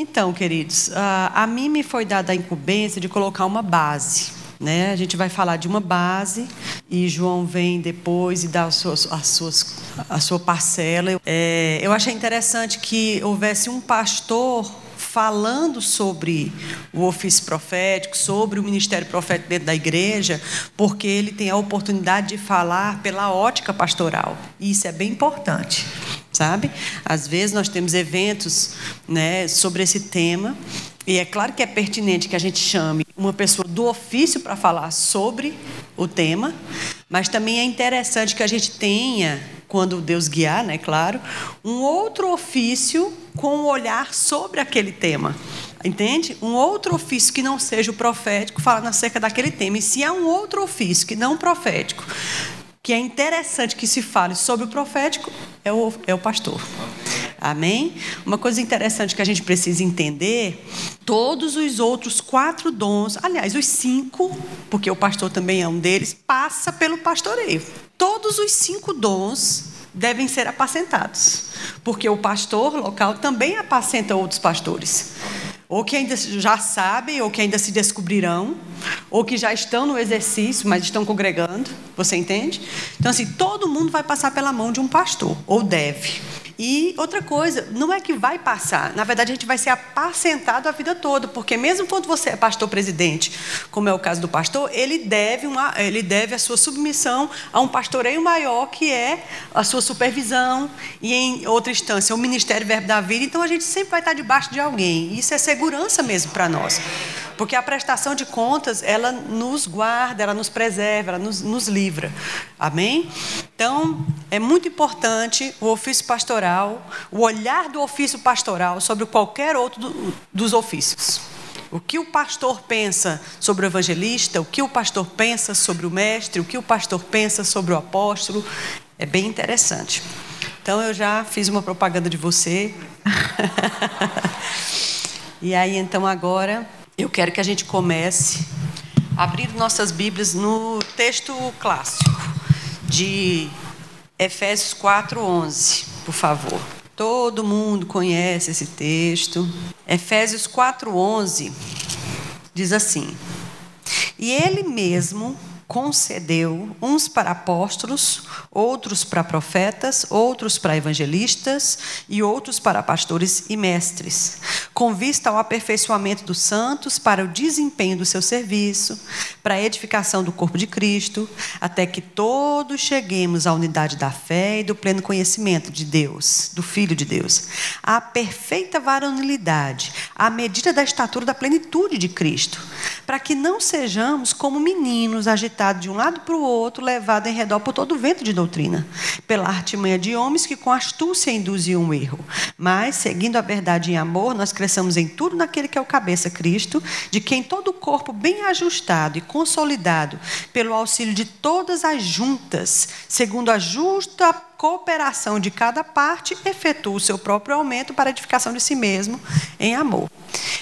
Então, queridos, a mim me foi dada a incumbência de colocar uma base. Né? A gente vai falar de uma base e João vem depois e dá as suas, as suas, a sua parcela. É, eu achei interessante que houvesse um pastor falando sobre o ofício profético, sobre o ministério profético dentro da igreja, porque ele tem a oportunidade de falar pela ótica pastoral. Isso é bem importante sabe? Às vezes nós temos eventos né, sobre esse tema, e é claro que é pertinente que a gente chame uma pessoa do ofício para falar sobre o tema, mas também é interessante que a gente tenha, quando Deus guiar, né, claro, um outro ofício com um olhar sobre aquele tema. Entende? Um outro ofício que não seja o profético falando acerca daquele tema. E se há um outro ofício que não profético, que é interessante que se fale sobre o profético, é o, é o pastor. Amém? Uma coisa interessante que a gente precisa entender: todos os outros quatro dons, aliás, os cinco, porque o pastor também é um deles, passa pelo pastoreio. Todos os cinco dons devem ser apacentados, porque o pastor local também apacenta outros pastores ou que ainda já sabem, ou que ainda se descobrirão, ou que já estão no exercício, mas estão congregando. Você entende? Então, assim, todo mundo vai passar pela mão de um pastor, ou deve. E outra coisa, não é que vai passar, na verdade a gente vai ser apacentado a vida toda, porque mesmo quando você é pastor presidente, como é o caso do pastor, ele deve, uma, ele deve a sua submissão a um pastoreio maior, que é a sua supervisão, e em outra instância, o ministério Verbo da Vida, então a gente sempre vai estar debaixo de alguém, isso é segurança mesmo para nós. Porque a prestação de contas, ela nos guarda, ela nos preserva, ela nos, nos livra. Amém? Então, é muito importante o ofício pastoral, o olhar do ofício pastoral sobre qualquer outro do, dos ofícios. O que o pastor pensa sobre o evangelista, o que o pastor pensa sobre o mestre, o que o pastor pensa sobre o apóstolo, é bem interessante. Então eu já fiz uma propaganda de você. e aí então agora eu quero que a gente comece abrindo nossas Bíblias no texto clássico de Efésios 4:11, por favor. Todo mundo conhece esse texto. Efésios 4:11 diz assim: E ele mesmo concedeu uns para apóstolos, outros para profetas, outros para evangelistas e outros para pastores e mestres, com vista ao aperfeiçoamento dos santos para o desempenho do seu serviço, para a edificação do corpo de Cristo, até que todos cheguemos à unidade da fé e do pleno conhecimento de Deus, do Filho de Deus, à perfeita varonilidade, à medida da estatura da plenitude de Cristo, para que não sejamos como meninos agitados de um lado para o outro, levado em redor por todo o vento de doutrina, pela artimanha de homens que com astúcia induziam o erro. Mas, seguindo a verdade em amor, nós cresçamos em tudo naquele que é o cabeça Cristo, de quem todo o corpo bem ajustado e consolidado, pelo auxílio de todas as juntas, segundo a justa cooperação de cada parte, efetua o seu próprio aumento para a edificação de si mesmo em amor.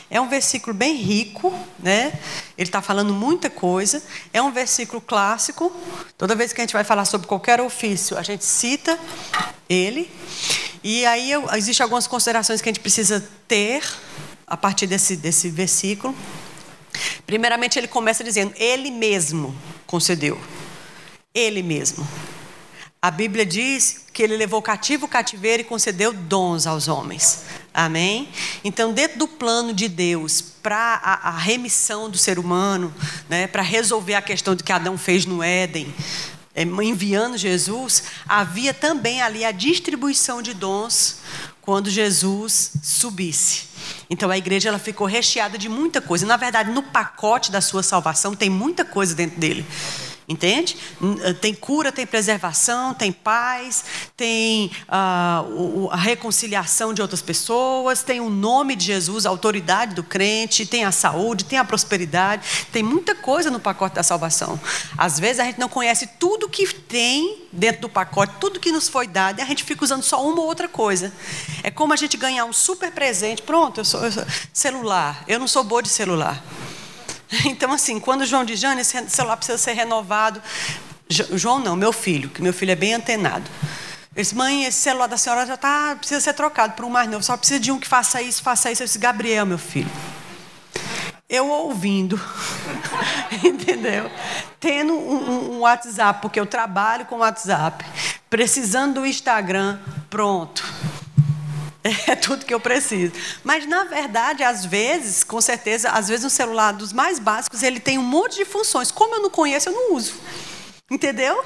É um versículo bem rico, né? Ele está falando muita coisa. É um versículo clássico. Toda vez que a gente vai falar sobre qualquer ofício, a gente cita ele. E aí existem algumas considerações que a gente precisa ter a partir desse, desse versículo. Primeiramente, ele começa dizendo: Ele mesmo concedeu. Ele mesmo. A Bíblia diz que ele levou cativo o cativeiro e concedeu dons aos homens. Amém? Então, dentro do plano de Deus para a, a, remissão do ser humano, né, para resolver a questão de que Adão fez no Éden, é, enviando Jesus, havia também ali a distribuição de dons quando Jesus subisse. Então a igreja ela ficou recheada de muita coisa. Na verdade, no pacote da sua salvação tem muita coisa dentro dele. Entende? Eh, tem cura, tem preservação, tem paz, tem uh, a reconciliação de outras pessoas, tem o nome de Jesus, a autoridade do crente, tem a saúde, tem a prosperidade, tem muita coisa no pacote da salvação. Às vezes a gente não conhece tudo que tem dentro do pacote, tudo que nos foi dado, e a gente fica usando só uma ou outra coisa. É como a gente ganhar um super presente. Pronto, eu sou, eu sou celular. Eu não sou boa de celular. Então, assim, quando João diz, Jane, esse celular precisa ser renovado. João não, meu filho, que meu filho é bem antenado. disse, mãe, esse celular da senhora já tá, precisa ser trocado por um mais novo. Só precisa de um que faça isso, faça isso. Eu disse, Gabriel, meu filho. Eu ouvindo, entendeu? Tendo um, um, WhatsApp, porque eu trabalho com WhatsApp, precisando do Instagram, pronto. É tudo que eu preciso. Mas, na verdade, às vezes, com certeza, às vezes um celular dos mais básicos, ele tem um monte de funções. Como eu não conheço, eu não uso. Entendeu?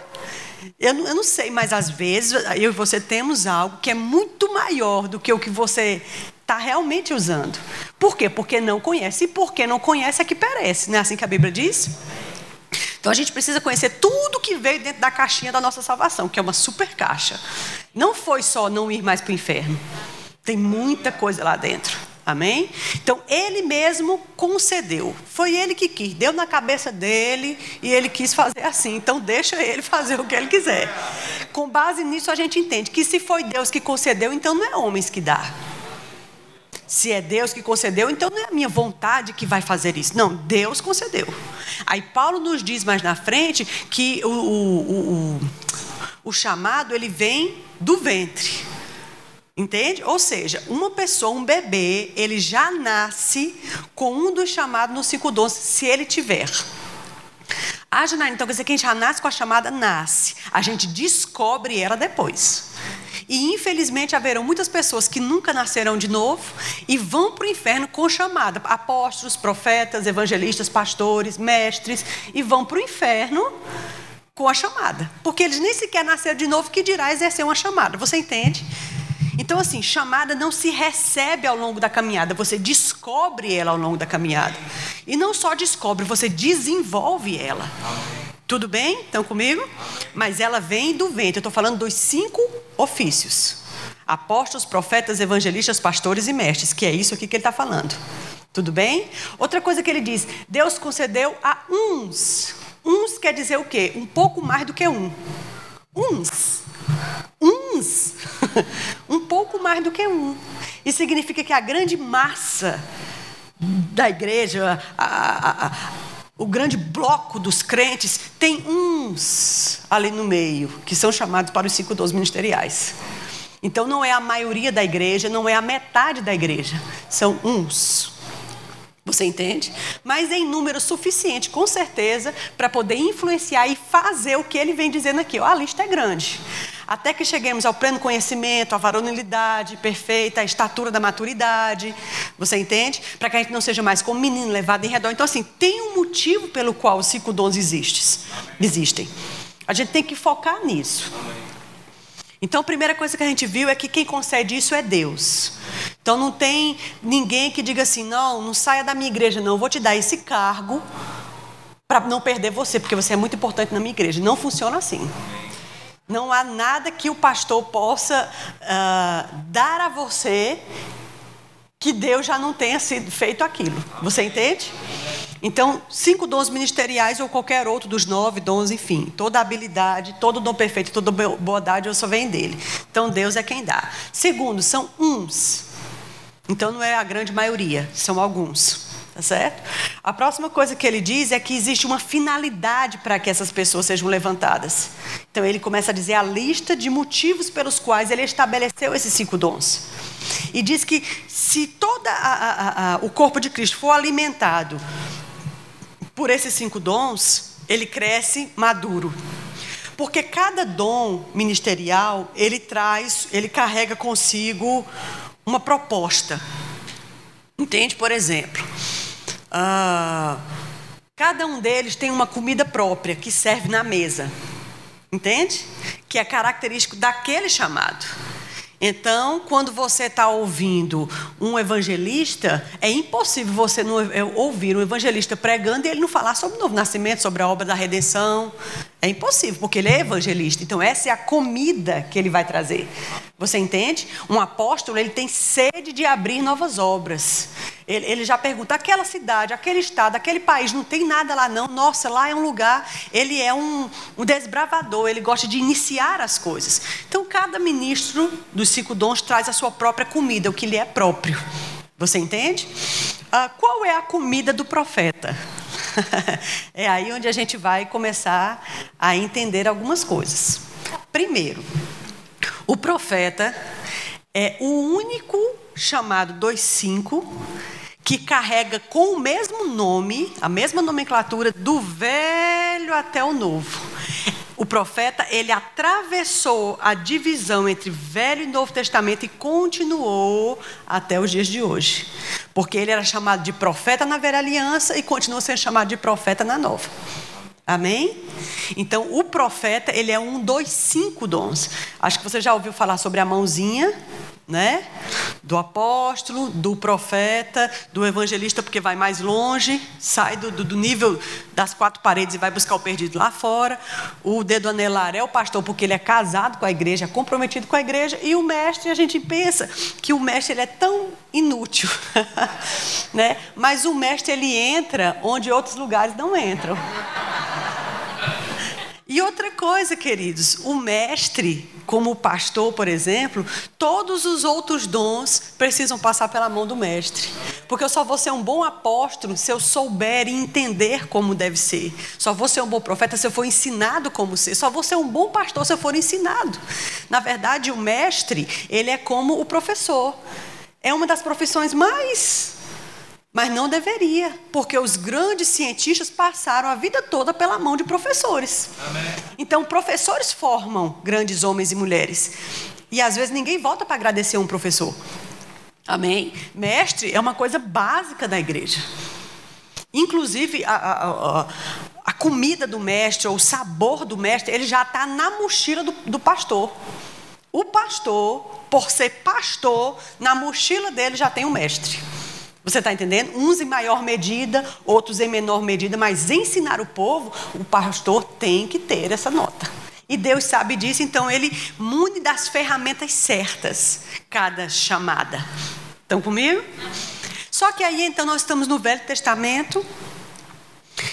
Eu não, eu não, sei, mas às vezes eu e você temos algo que é muito maior do que o que você está realmente usando. Por quê? Porque não conhece. E porque não conhece é que perece. Não é assim que a Bíblia diz? Então a gente precisa conhecer tudo que veio dentro da caixinha da nossa salvação, que é uma super caixa. Não foi só não ir mais para o inferno. Tem muita coisa lá dentro. Amém? Então, ele mesmo concedeu. Foi ele que quis. Deu na cabeça dele e ele quis fazer assim. Então, deixa ele fazer o que ele quiser. Com base nisso, a gente entende que se foi Deus que concedeu, então não é homens que dá. Se é Deus que concedeu, então não é a minha vontade que vai fazer isso. Não, Deus concedeu. Aí Paulo nos diz mais na frente que o, o, o, o chamado ele vem do ventre. Entende? Ou seja, uma pessoa, um bebê, ele já nasce com um dos chamados no 512, se ele tiver. Ah, Janaína, então quer dizer que a gente já nasce com a chamada? Nasce. A gente descobre ela depois. E infelizmente haverão muitas pessoas que nunca nascerão de novo e vão para o inferno com chamada. Apóstolos, profetas, evangelistas, pastores, mestres, e vão para o inferno com a chamada. Porque eles nem sequer nasceram de novo, que dirá exercer uma chamada. Você entende? Então, assim, chamada não se recebe ao longo da caminhada, você descobre ela ao longo da caminhada. E não só descobre, você desenvolve ela. Tudo bem? Estão comigo? Mas ela vem do vento. Eu estou falando dos cinco ofícios: apóstolos, profetas, evangelistas, pastores e mestres, que é isso aqui que ele está falando. Tudo bem? Outra coisa que ele diz: Deus concedeu a uns. Uns quer dizer o quê? Um pouco mais do que um. Uns. Uns. um pouco mais do que um. Isso significa que a grande massa da igreja, a, a, a, o grande bloco dos crentes, tem uns ali no meio, que são chamados para os cinco dons ministeriais. Então não é a maioria da igreja, não é a metade da igreja, são uns. Você entende? Mas em número suficiente, com certeza, para poder influenciar e fazer o que ele vem dizendo aqui. Ó, a lista é grande. Até que cheguemos ao pleno conhecimento, à varonilidade perfeita, à estatura da maturidade. Você entende? Para que a gente não seja mais como menino levado em redor. Então, assim, tem um motivo pelo qual os cinco dons existem. A gente tem que focar nisso. Então, a primeira coisa que a gente viu é que quem concede isso é Deus. Então, não tem ninguém que diga assim: não, não saia da minha igreja, não, eu vou te dar esse cargo para não perder você, porque você é muito importante na minha igreja. Não funciona assim. Não há nada que o pastor possa uh, dar a você que Deus já não tenha sido feito aquilo. Você entende? Então, cinco dons ministeriais ou qualquer outro dos nove dons, enfim, toda habilidade, todo dom perfeito, toda bondade só vem dele. Então, Deus é quem dá. Segundo, são uns. Então, não é a grande maioria, são alguns. Tá certo? A próxima coisa que ele diz é que existe uma finalidade para que essas pessoas sejam levantadas. Então ele começa a dizer a lista de motivos pelos quais ele estabeleceu esses cinco dons. E diz que se todo o corpo de Cristo for alimentado por esses cinco dons, ele cresce maduro. Porque cada dom ministerial, ele traz, ele carrega consigo uma proposta. Entende? Por exemplo, uh, cada um deles tem uma comida própria que serve na mesa. Entende? Que é característico daquele chamado. Então, quando você está ouvindo um evangelista, é impossível você não é, ouvir um evangelista pregando e ele não falar sobre o novo nascimento, sobre a obra da redenção. É impossível, porque ele é evangelista. Então, essa é a comida que ele vai trazer. Você entende? Um apóstolo, ele tem sede de abrir novas obras. Ele, ele, já pergunta: aquela cidade, aquele estado, aquele país, não tem nada lá não. Nossa, lá é um lugar. Ele é um, um desbravador, ele gosta de iniciar as coisas. Então, cada ministro dos cinco dons traz a sua própria comida, o que lhe é próprio. Você entende? Ah, qual é a comida do profeta? é aí onde a gente vai começar a entender algumas coisas. Primeiro, O profeta é o único chamado 2.5 que carrega com o mesmo nome, a mesma nomenclatura do velho até o novo. O profeta, ele atravessou a divisão entre Velho e Novo Testamento e continuou até os dias de hoje. Porque ele era chamado de profeta na velha aliança e continua sendo chamado de profeta na nova. Amém? Então, o profeta, ele é um dos cinco dons. Acho que você já ouviu falar sobre a mãozinha, né? Do apóstolo, do profeta, do evangelista, porque vai mais longe, sai do, do, nível das quatro paredes e vai buscar o perdido lá fora. O dedo anelar é o pastor, porque ele é casado com a igreja, é comprometido com a igreja. E o mestre, a gente pensa que o mestre ele é tão inútil, né? Mas o mestre ele entra onde outros lugares não entram. E outra coisa, queridos, o mestre, como o pastor, por exemplo, todos os outros dons precisam passar pela mão do mestre. Porque eu só vou ser um bom apóstolo se eu souber e entender como deve ser. Só vou ser um bom profeta se eu for ensinado como ser. Só vou ser um bom pastor se eu for ensinado. Na verdade, o mestre, ele é como o professor. É uma das profissões mais mas não deveria, porque os grandes cientistas passaram a vida toda pela mão de professores. Amém. Então, professores formam grandes homens e mulheres. E às vezes ninguém volta para agradecer um professor. Amém? Mestre é uma coisa básica da igreja. Inclusive, a, a, a, a comida do mestre, ou o sabor do mestre, ele já está na mochila do, do pastor. O pastor, por ser pastor, na mochila dele já tem o mestre. Você está entendendo? Uns em maior medida, outros em menor medida, mas ensinar o povo, o pastor tem que ter essa nota. E Deus sabe disso, então ele mune das ferramentas certas cada chamada. Estão comigo? Só que aí então nós estamos no Velho Testamento.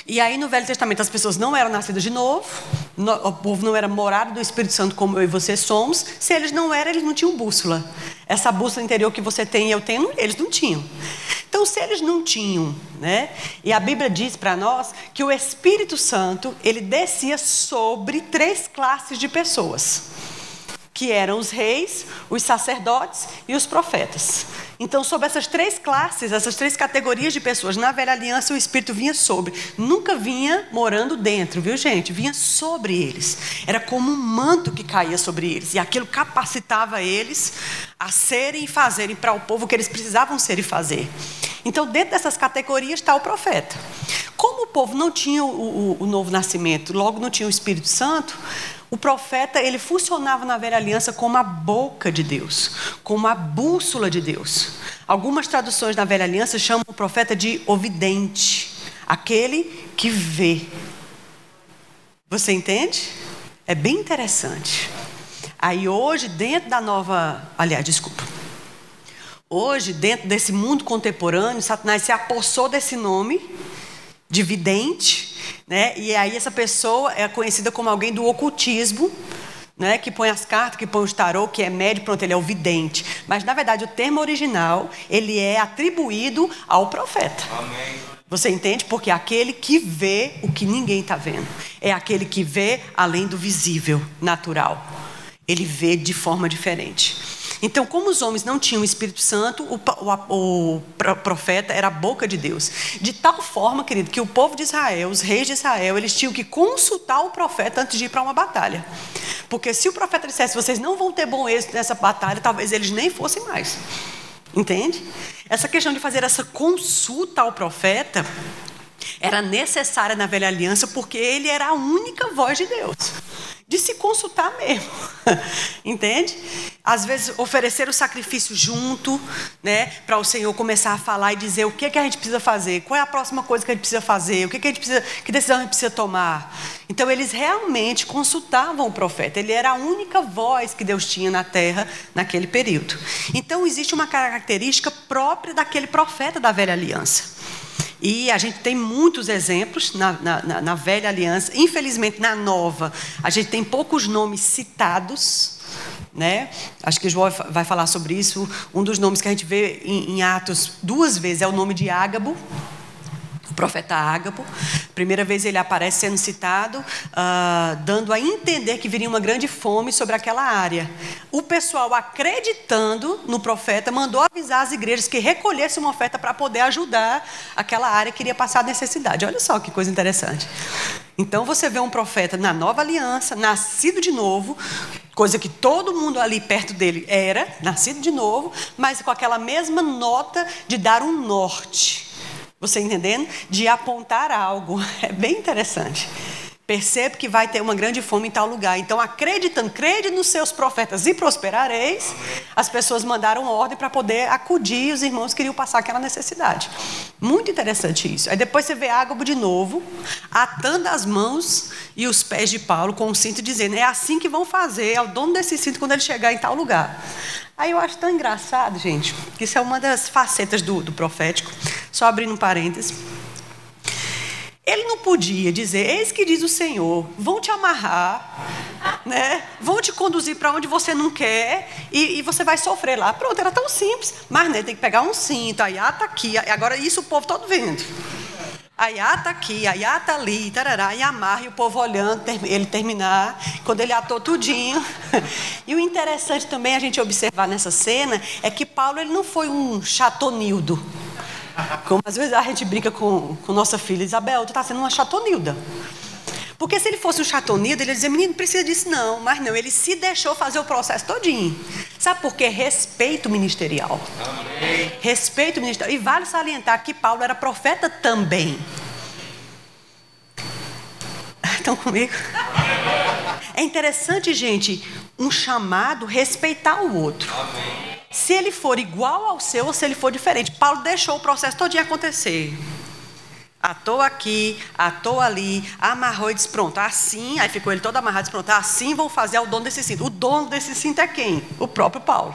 E aí no Velho Testamento as pessoas não eram nascidas de novo, o povo não era morado do Espírito Santo como eu e você somos. Se eles não eram, eles não tinham bússola. Essa bússola interior que você tem e eu tenho, eles não tinham. Então, se eles não tinham, né? E a Bíblia diz para nós que o Espírito Santo, ele descia sobre três classes de pessoas, que eram os reis, os sacerdotes e os profetas. Então, sobre essas três classes, essas três categorias de pessoas, na velha aliança o Espírito vinha sobre. Nunca vinha morando dentro, viu, gente? Vinha sobre eles. Era como um manto que caía sobre eles. E aquilo capacitava eles a serem e fazerem para o povo o que eles precisavam ser e fazer. Então, dentro dessas categorias está o profeta. Como o povo não tinha o, o, o novo nascimento, logo não tinha o Espírito Santo, o profeta, ele funcionava na velha aliança como a boca de Deus, como a bússola de Deus. Algumas traduções na velha aliança chamam o profeta de ovidente, aquele que vê. Você entende? É bem interessante. Aí hoje, dentro da nova, aliás, desculpa. Hoje, dentro desse mundo contemporâneo, Satanás se apossou desse nome de vidente né? E aí essa pessoa é conhecida como alguém do ocultismo, né? que põe as cartas, que põe os tarô, que é médio, pronto, ele é o vidente. Mas na verdade o termo original ele é atribuído ao profeta. Amém. Você entende? Porque é aquele que vê o que ninguém está vendo. É aquele que vê além do visível, natural. Ele vê de forma diferente. Então, como os homens não tinham o Espírito Santo, o, o, o, profeta era a boca de Deus. De tal forma, querido, que o povo de Israel, os reis de Israel, eles tinham que consultar o profeta antes de ir para uma batalha. Porque se o profeta dissesse, vocês não vão ter bom êxito nessa batalha, talvez eles nem fossem mais. Entende? Essa questão de fazer essa consulta ao profeta era necessária na velha aliança porque ele era a única voz de Deus de se consultar mesmo. Entende? Às vezes oferecer o sacrifício junto, né, para o Senhor começar a falar e dizer o que que a gente precisa fazer, qual é a próxima coisa que a gente precisa fazer, o que que a gente precisa, que decisão a gente precisa tomar. Então eles realmente consultavam o profeta. Ele era a única voz que Deus tinha na terra naquele período. Então existe uma característica própria daquele profeta da velha aliança. E a gente tem muitos exemplos na, na, na, velha aliança. Infelizmente, na nova, a gente tem poucos nomes citados. Né? Acho que João vai falar sobre isso. Um dos nomes que a gente vê em, em Atos duas vezes é o nome de Ágabo. O profeta Ágabo. Primeira vez ele aparece sendo citado, uh, dando a entender que viria uma grande fome sobre aquela área. O pessoal, acreditando no profeta, mandou avisar as igrejas que recolhessem uma oferta para poder ajudar aquela área que iria passar necessidade. Olha só que coisa interessante. Então você vê um profeta na nova aliança, nascido de novo, coisa que todo mundo ali perto dele era, nascido de novo, mas com aquela mesma nota de dar um norte você entendendo? De apontar algo. É bem interessante. Percebe que vai ter uma grande fome em tal lugar. Então, acreditando, crede nos seus profetas e prosperareis, as pessoas mandaram ordem para poder acudir os irmãos que queriam passar aquela necessidade. Muito interessante isso. Aí depois você vê Ágabo de novo, atando as mãos e os pés de Paulo com o cinto, dizendo: é assim que vão fazer ao dono desse cinto quando ele chegar em tal lugar. Aí eu acho tão engraçado, gente, que isso é uma das facetas do, do profético. Só abrindo um parênteses. Ele não podia dizer, eis que diz o Senhor, vão te amarrar, né? vão te conduzir para onde você não quer e, e, você vai sofrer lá. Pronto, era tão simples. Mas né, tem que pegar um cinto, aí ah, tá aqui, agora isso o povo todo vendo. Aí ah, tá aqui, aí ah, tá ali, tarará, e amarra, e o povo olhando, ele terminar, quando ele atou tudinho. E o interessante também a gente observar nessa cena é que Paulo ele não foi um chatonildo como às vezes a gente brinca com, com nossa filha, Isabel, tu está sendo uma chatonilda. Porque se ele fosse um chatonilda, ele ia dizer, menino, não precisa disso não. Mas não, ele se deixou fazer o processo todinho. Sabe por quê? Respeito ministerial. Amém. Respeito ministerial. E vale salientar que Paulo era profeta também. Estão comigo? É interessante, gente, um chamado respeitar o outro. Se ele for igual ao seu ou se ele for diferente. Paulo deixou o processo todo acontecer. Atou aqui, atou ali, amarrou e disse: Pronto, assim. Aí ficou ele todo amarrado e disse: Pronto, assim vão fazer ao dono desse cinto. O dono desse cinto é quem? O próprio Paulo.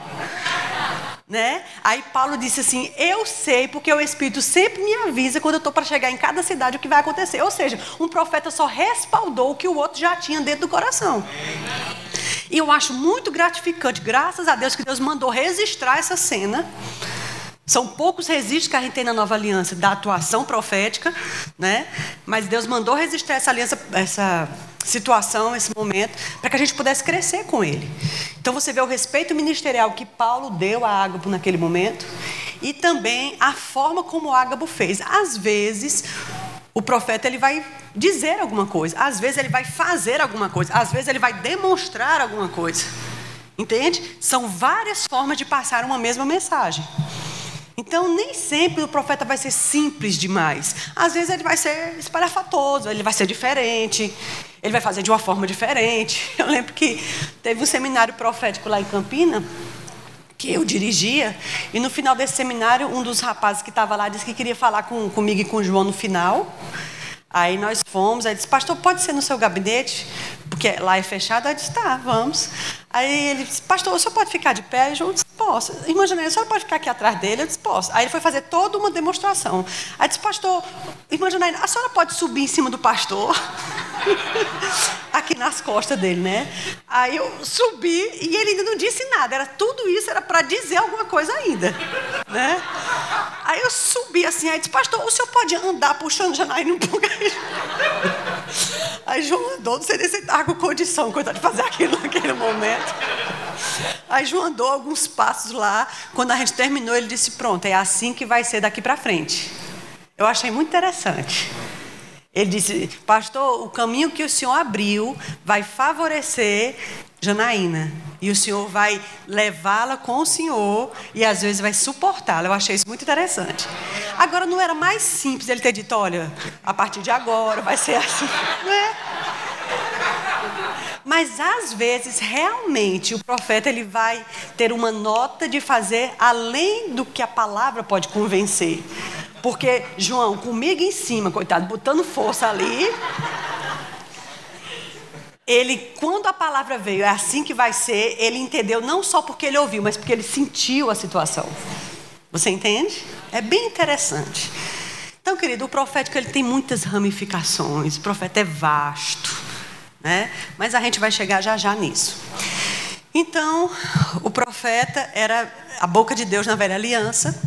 Né? Aí Paulo disse assim: Eu sei, porque o Espírito sempre me avisa quando eu estou para chegar em cada cidade o que vai acontecer. Ou seja, um profeta só respaldou o que o outro já tinha dentro do coração. E eu acho muito gratificante, graças a Deus, que Deus mandou registrar essa cena. São poucos registros que a gente tem na nova aliança da atuação profética, né? Mas Deus mandou registrar essa aliança, essa situação, esse momento, para que a gente pudesse crescer com ele. Então você vê o respeito ministerial que Paulo deu a Ágabo naquele momento e também a forma como Ágabo fez. Às vezes, o profeta ele vai dizer alguma coisa, às vezes ele vai fazer alguma coisa, às vezes ele vai demonstrar alguma coisa. Entende? São várias formas de passar uma mesma mensagem. Então, nem sempre o profeta vai ser simples demais. Às vezes ele vai ser espalhafatoso, ele vai ser diferente, ele vai fazer de uma forma diferente. Eu lembro que teve um seminário profético lá em Campina, que eu dirigia, e no final desse seminário, um dos rapazes que estava lá disse que queria falar com, comigo e com o João no final. Aí nós fomos, aí disse, pastor, pode ser no seu gabinete? Porque lá é fechado. Aí disse, tá, vamos. Aí ele disse, pastor, o senhor pode ficar de pé? E João disse, posso. Irmã Janaína, a senhora pode ficar aqui atrás dele? Eu disse, posso. Aí ele foi fazer toda uma demonstração. Aí disse, pastor, irmã Janaína, a senhora pode subir em cima do pastor? aqui nas costas dele, né? Aí eu subi e ele ainda não disse nada. Era tudo isso, era para dizer alguma coisa ainda, né? Aí eu subi assim, aí disse, pastor, o senhor pode andar puxando Janaína um pouco? Aí João andou, não sei nem se ele estava com condição coitado, de fazer aquilo naquele momento. Aí João andou alguns passos lá. Quando a gente terminou, ele disse: Pronto, é assim que vai ser daqui para frente. Eu achei muito interessante. Ele disse: Pastor, o caminho que o senhor abriu vai favorecer Janaína. E o senhor vai levá-la com o senhor e às vezes vai suportá-la. Eu achei isso muito interessante. Agora, não era mais simples ele ter dito: Olha, a partir de agora vai ser assim. Não é? Mas às vezes, realmente, o profeta ele vai ter uma nota de fazer além do que a palavra pode convencer. Porque João, comigo em cima, coitado, botando força ali. Ele, quando a palavra veio, é assim que vai ser, ele entendeu não só porque ele ouviu, mas porque ele sentiu a situação. Você entende? É bem interessante. Então, querido, o profético ele tem muitas ramificações, o profeta é vasto, né? Mas a gente vai chegar já já nisso. Então, o profeta era a boca de Deus na velha aliança,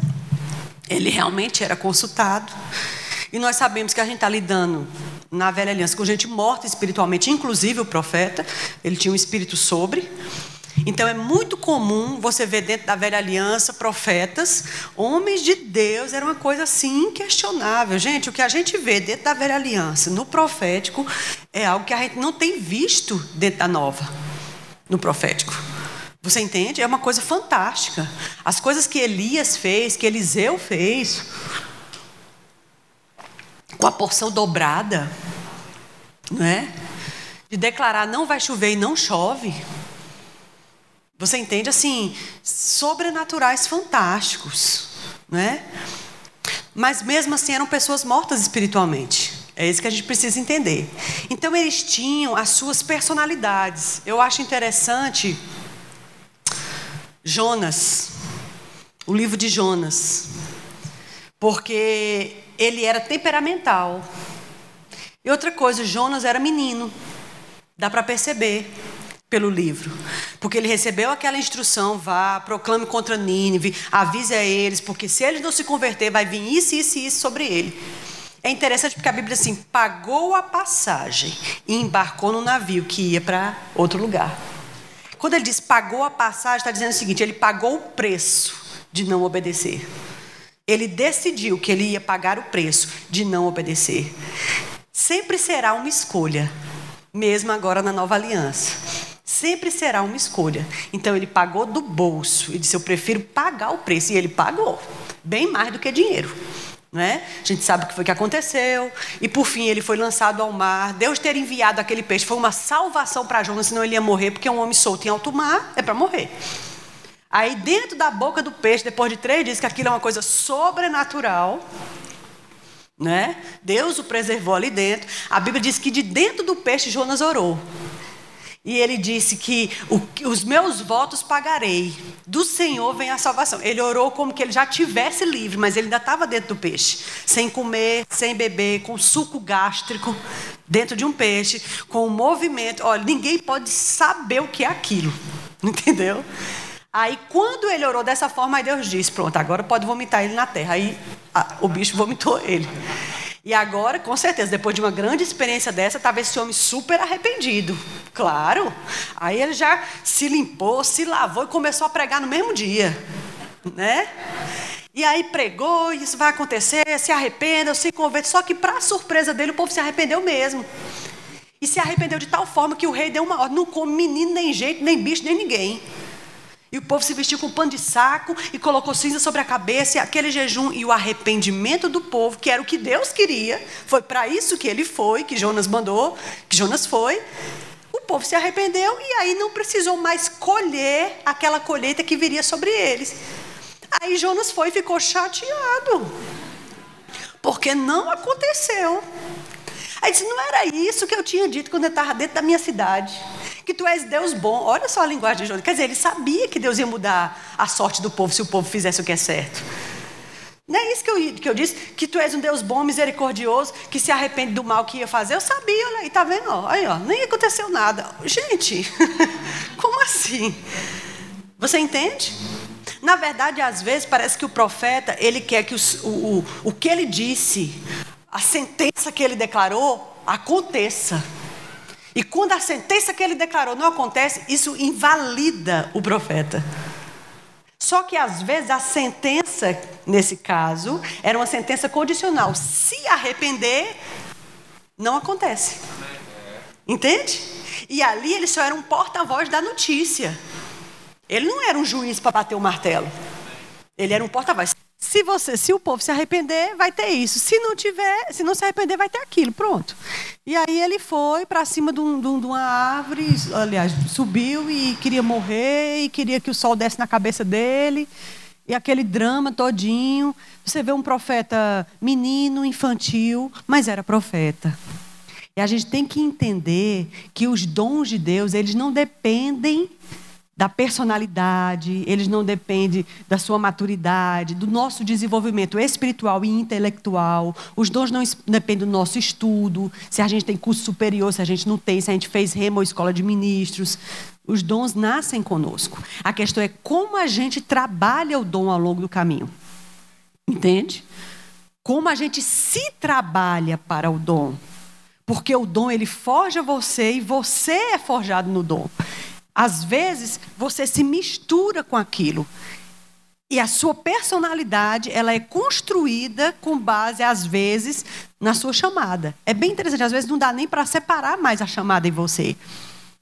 ele realmente era consultado. E nós sabemos que a gente está lidando na velha aliança com gente morta espiritualmente, inclusive o profeta, ele tinha um espírito sobre. Então é muito comum você ver dentro da velha aliança profetas, homens de Deus, era uma coisa assim inquestionável. Gente, o que a gente vê dentro da velha aliança, no profético, é algo que a gente não tem visto dentro da nova, no profético. Você entende? É uma coisa fantástica. As coisas que Elias fez, que Eliseu fez, com a porção dobrada, não é? De declarar não vai chover e não chove. Você entende assim, sobrenaturais fantásticos, né? Mas mesmo assim eram pessoas mortas espiritualmente. É isso que a gente precisa entender. Então eles tinham as suas personalidades. Eu acho interessante Jonas, o livro de Jonas, porque ele era temperamental. E outra coisa, Jonas era menino. Dá para perceber pelo livro. Porque ele recebeu aquela instrução, vá, proclame contra Nínive, avise a eles, porque se eles não se converter, vai vir isso, isso e isso sobre ele. É interessante porque a Bíblia assim, pagou a passagem e embarcou no navio que ia para outro lugar. Quando ele diz pagou a passagem, está dizendo o seguinte: ele pagou o preço de não obedecer. Ele decidiu que ele ia pagar o preço de não obedecer. Sempre será uma escolha, mesmo agora na nova aliança. Sempre será uma escolha. Então ele pagou do bolso e disse: Eu prefiro pagar o preço. E ele pagou, bem mais do que dinheiro. Não é? A gente sabe o que foi que aconteceu. E por fim ele foi lançado ao mar. Deus ter enviado aquele peixe foi uma salvação para Jonas, senão ele ia morrer, porque um homem solto em alto mar é para morrer. Aí dentro da boca do peixe, depois de três dias, que aquilo é uma coisa sobrenatural. Né? Deus o preservou ali dentro. A Bíblia diz que de dentro do peixe Jonas orou. E ele disse que os meus votos pagarei. Do Senhor vem a salvação. Ele orou como que ele já tivesse livre, mas ele ainda estava dentro do peixe, sem comer, sem beber, com suco gástrico dentro de um peixe, com um movimento. Olha, ninguém pode saber o que é aquilo. Entendeu? Aí, quando ele orou dessa forma, aí Deus disse: Pronto, agora pode vomitar ele na terra. Aí a, o bicho vomitou ele. E agora, com certeza, depois de uma grande experiência dessa, estava esse homem super arrependido. Claro. Aí ele já se limpou, se lavou e começou a pregar no mesmo dia. Né? E aí pregou, isso vai acontecer, se arrependa, se converte. Só que, para surpresa dele, o povo se arrependeu mesmo. E se arrependeu de tal forma que o rei deu uma ordem: não come menino, nem jeito, nem bicho, nem ninguém. E o povo se vestiu com pano de saco e colocou cinza sobre a cabeça, e aquele jejum e o arrependimento do povo, que era o que Deus queria, foi para isso que ele foi, que Jonas mandou, que Jonas foi. O povo se arrependeu e aí não precisou mais colher aquela colheita que viria sobre eles. Aí Jonas foi e ficou chateado, porque não aconteceu. Aí disse: não era isso que eu tinha dito quando eu estava dentro da minha cidade que tu és Deus bom. Olha só a linguagem de Jonas. Quer dizer, ele sabia que Deus ia mudar a sorte do povo se o povo fizesse o que é certo. Não é isso que eu, que eu disse? Que tu és um Deus bom, misericordioso, que se arrepende do mal que ia fazer. Eu sabia, olha aí, tá vendo? Aí, ó, nem aconteceu nada. Gente, como assim? Você entende? Na verdade, às vezes, parece que o profeta, ele quer que os, o, o, o que ele disse, a sentença que ele declarou, aconteça. E quando a sentença que ele declarou não acontece, isso invalida o profeta. Só que às vezes a sentença, nesse caso, era uma sentença condicional. Se arrepender, não acontece. Entende? E ali ele só era um porta-voz da notícia. Ele não era um juiz para bater o martelo. Ele era um porta-voz. Se você, se o povo se arrepender, vai ter isso. Se não tiver, se não se arrepender, vai ter aquilo. Pronto. E aí ele foi para cima de, um, de, uma árvore, aliás, subiu e queria morrer e queria que o sol desse na cabeça dele. E aquele drama todinho. Você vê um profeta menino, infantil, mas era profeta. E a gente tem que entender que os dons de Deus, eles não dependem da personalidade, eles não dependem da sua maturidade, do nosso desenvolvimento espiritual e intelectual. Os dons não dependem do nosso estudo, se a gente tem curso superior, se a gente não tem, se a gente fez remo ou escola de ministros. Os dons nascem conosco. A questão é como a gente trabalha o dom ao longo do caminho. Entende? como a gente se trabalha para o dom. Porque o dom ele forja você e você é forjado no dom. Às vezes você se mistura com aquilo. E a sua personalidade, ela é construída com base, às vezes, na sua chamada. É bem interessante, às vezes não dá nem para separar mais a chamada em você.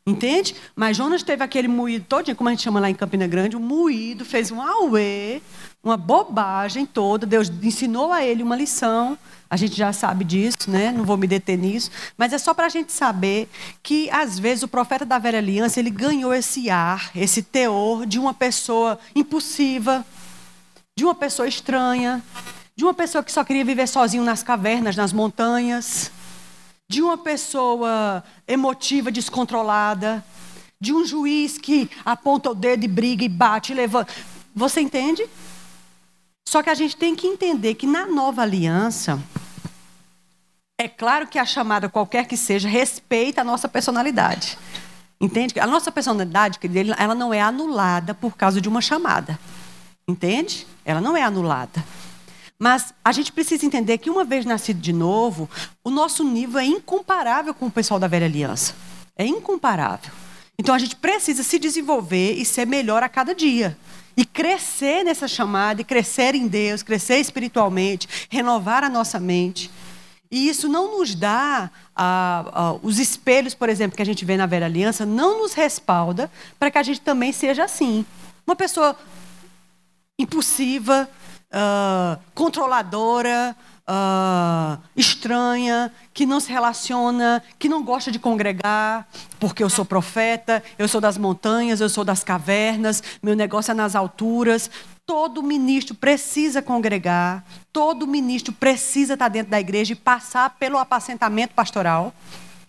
Entende? Mas Jonas teve aquele moído todo, como a gente chama lá em Campina Grande, um moído, fez um auê, uma bobagem toda. Deus ensinou a ele uma lição. A gente já sabe disso, né? Não vou me deter nisso, mas é só para a gente saber que às vezes o profeta da velha aliança ele ganhou esse ar, esse teor de uma pessoa impulsiva, de uma pessoa estranha, de uma pessoa que só queria viver sozinho nas cavernas, nas montanhas, de uma pessoa emotiva, descontrolada, de um juiz que aponta o dedo e briga e bate e levanta. Você entende? Só que a gente tem que entender que na nova aliança, é claro que a chamada, qualquer que seja, respeita a nossa personalidade. Entende? A nossa personalidade, querida, ela não é anulada por causa de uma chamada. Entende? Ela não é anulada. Mas a gente precisa entender que, uma vez nascido de novo, o nosso nível é incomparável com o pessoal da velha aliança. É incomparável. Então a gente precisa se desenvolver e ser melhor a cada dia. E crescer nessa chamada, e crescer em Deus, crescer espiritualmente, renovar a nossa mente. E isso não nos dá ah, ah, os espelhos, por exemplo, que a gente vê na velha aliança, não nos respalda para que a gente também seja assim. Uma pessoa impulsiva, uh, controladora, uh, estranha, que não se relaciona, que não gosta de congregar, porque eu sou profeta, eu sou das montanhas, eu sou das cavernas, meu negócio é nas alturas. Todo ministro precisa congregar, todo ministro precisa estar dentro da igreja e passar pelo apacentamento pastoral.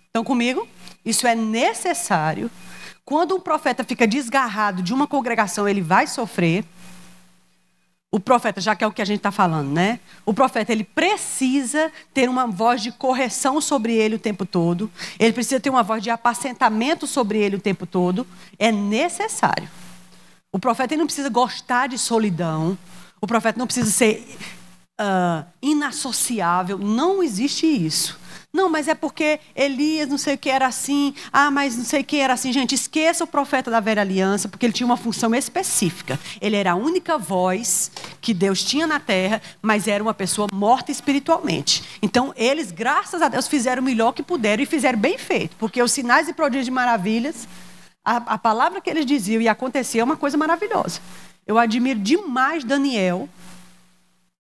Estão comigo? Isso é necessário. Quando um profeta fica desgarrado de uma congregação, ele vai sofrer. O profeta, já que é o que a gente está falando, né? O profeta, ele precisa ter uma voz de correção sobre ele o tempo todo. Ele precisa ter uma voz de apacentamento sobre ele o tempo todo. É necessário. O profeta ele não precisa gostar de solidão. O profeta não precisa ser uh, inassociável. Não existe isso. Não, mas é porque Elias não sei o que era assim. Ah, mas não sei o que era assim. Gente, esqueça o profeta da velha aliança, porque ele tinha uma função específica. Ele era a única voz que Deus tinha na terra, mas era uma pessoa morta espiritualmente. Então, eles, graças a Deus, fizeram o melhor que puderam e fizeram bem feito, porque os sinais e prodígios de maravilhas, a, a palavra que eles diziam e acontecia é uma coisa maravilhosa. Eu admiro demais Daniel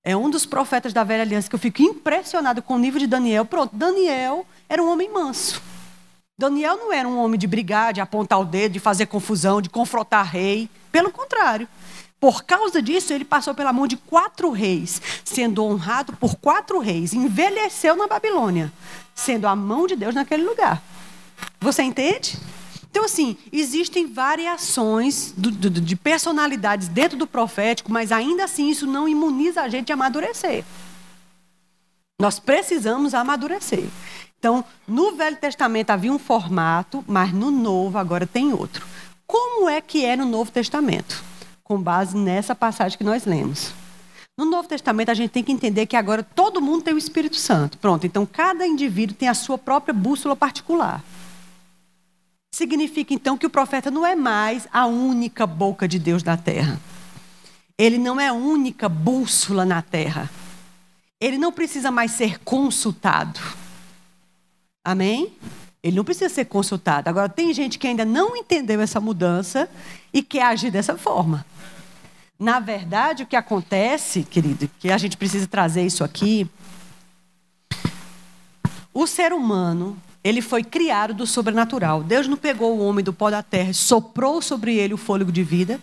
é um dos profetas da velha aliança que eu fico impressionado com o nível de Daniel. Pronto, Daniel era um homem manso. Daniel não era um homem de brigar, de apontar o dedo, de fazer confusão, de confrontar rei. Pelo contrário. Por causa disso, ele passou pela mão de quatro reis, sendo honrado por quatro reis. Envelheceu na Babilônia, sendo a mão de Deus naquele lugar. Você entende? Então, assim, existem variações do, do, de personalidades dentro do profético, mas ainda assim isso não imuniza a gente de amadurecer. Nós precisamos amadurecer. Então, no Velho Testamento havia um formato, mas no Novo agora tem outro. Como é que é no Novo Testamento? Com base nessa passagem que nós lemos. No Novo Testamento, a gente tem que entender que agora todo mundo tem o Espírito Santo. Pronto, então cada indivíduo tem a sua própria bússola particular. Significa então que o profeta não é mais a única boca de Deus na terra. Ele não é a única bússola na terra. Ele não precisa mais ser consultado. Amém? Ele não precisa ser consultado. Agora, tem gente que ainda não entendeu essa mudança e quer agir dessa forma. Na verdade, o que acontece, querido, que a gente precisa trazer isso aqui. O ser humano, ele foi criado do sobrenatural. Deus não pegou o homem do pó da terra soprou sobre ele o fôlego de vida.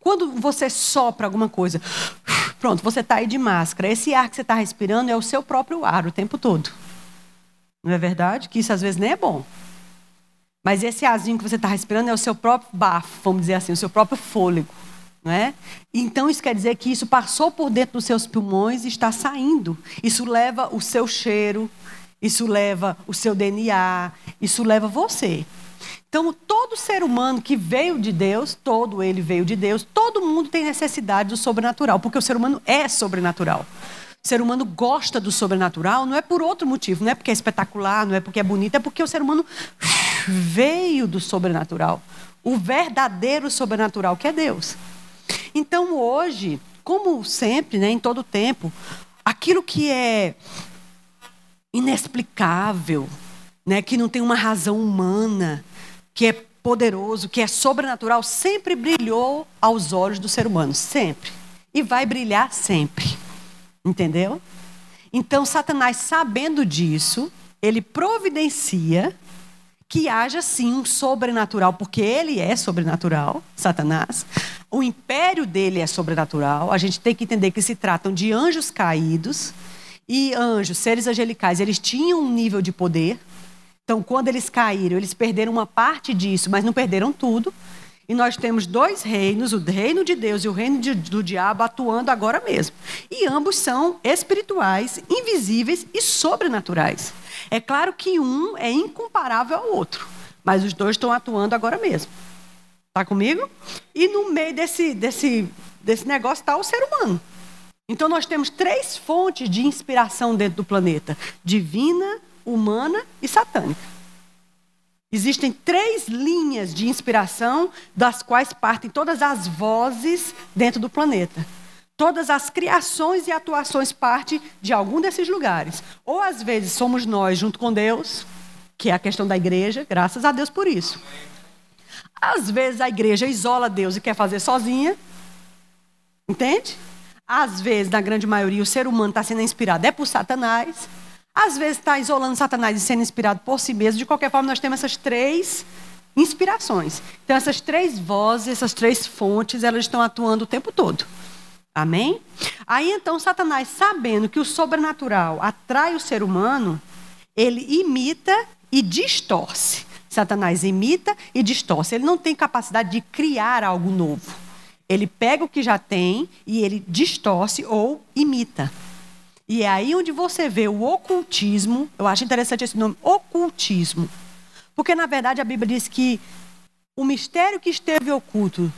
Quando você sopra alguma coisa, pronto, você está aí de máscara. Esse ar que você está respirando é o seu próprio ar o tempo todo. Não é verdade? Que isso às vezes nem é bom. Mas esse arzinho que você está respirando é o seu próprio bafo, vamos dizer assim, o seu próprio fôlego. É? Então isso quer dizer que isso passou por dentro dos seus pulmões e está saindo. Isso leva o seu cheiro, isso leva o seu DNA, isso leva você. Então, todo ser humano que veio de Deus, todo ele veio de Deus, todo mundo tem necessidade do sobrenatural, porque o ser humano é sobrenatural. O ser humano gosta do sobrenatural, não é por outro motivo, não é porque é espetacular, não é porque é bonito, é porque o ser humano veio do sobrenatural. O verdadeiro sobrenatural que é Deus. Então hoje, como sempre, né, em todo tempo, aquilo que é inexplicável, né, que não tem uma razão humana, que é poderoso, que é sobrenatural, sempre brilhou aos olhos do ser humano, sempre. E vai brilhar sempre. Entendeu? Então, Satanás, sabendo disso, ele providencia que haja sim um sobrenatural, porque ele é sobrenatural, Satanás. O império dele é sobrenatural. A gente tem que entender que se tratam de anjos caídos. E anjos, seres angelicais, eles tinham um nível de poder. Então, quando eles caíram, eles perderam uma parte disso, mas não perderam tudo. E nós temos dois reinos, o reino de Deus e o reino de, do diabo, atuando agora mesmo. E ambos são espirituais, invisíveis e sobrenaturais. É claro que um é incomparável ao outro, mas os dois estão atuando agora mesmo. Está comigo? E no meio desse, desse, desse negócio está o ser humano. Então nós temos três fontes de inspiração dentro do planeta: divina, humana e satânica. Existem três linhas de inspiração das quais partem todas as vozes dentro do planeta. Todas as criações e atuações partem de algum desses lugares. Ou às vezes somos nós junto com Deus, que é a questão da igreja, graças a Deus por isso. Às vezes a igreja isola Deus e quer fazer sozinha. Entende? Às vezes, na grande maioria, o ser humano está sendo inspirado é por Satanás. Às vezes está isolando Satanás e sendo inspirado por si mesmo. De qualquer forma, nós temos essas três inspirações. Então, essas três vozes, essas três fontes, elas estão atuando o tempo todo. Amém? Aí então, Satanás, sabendo que o sobrenatural atrai o ser humano, ele imita e distorce. Satanás imita e distorce. Ele não tem capacidade de criar algo novo. Ele pega o que já tem e ele distorce ou imita. E é aí onde você vê o ocultismo. Eu acho interessante esse nome, ocultismo. Porque, na verdade, a Bíblia diz que o mistério que esteve oculto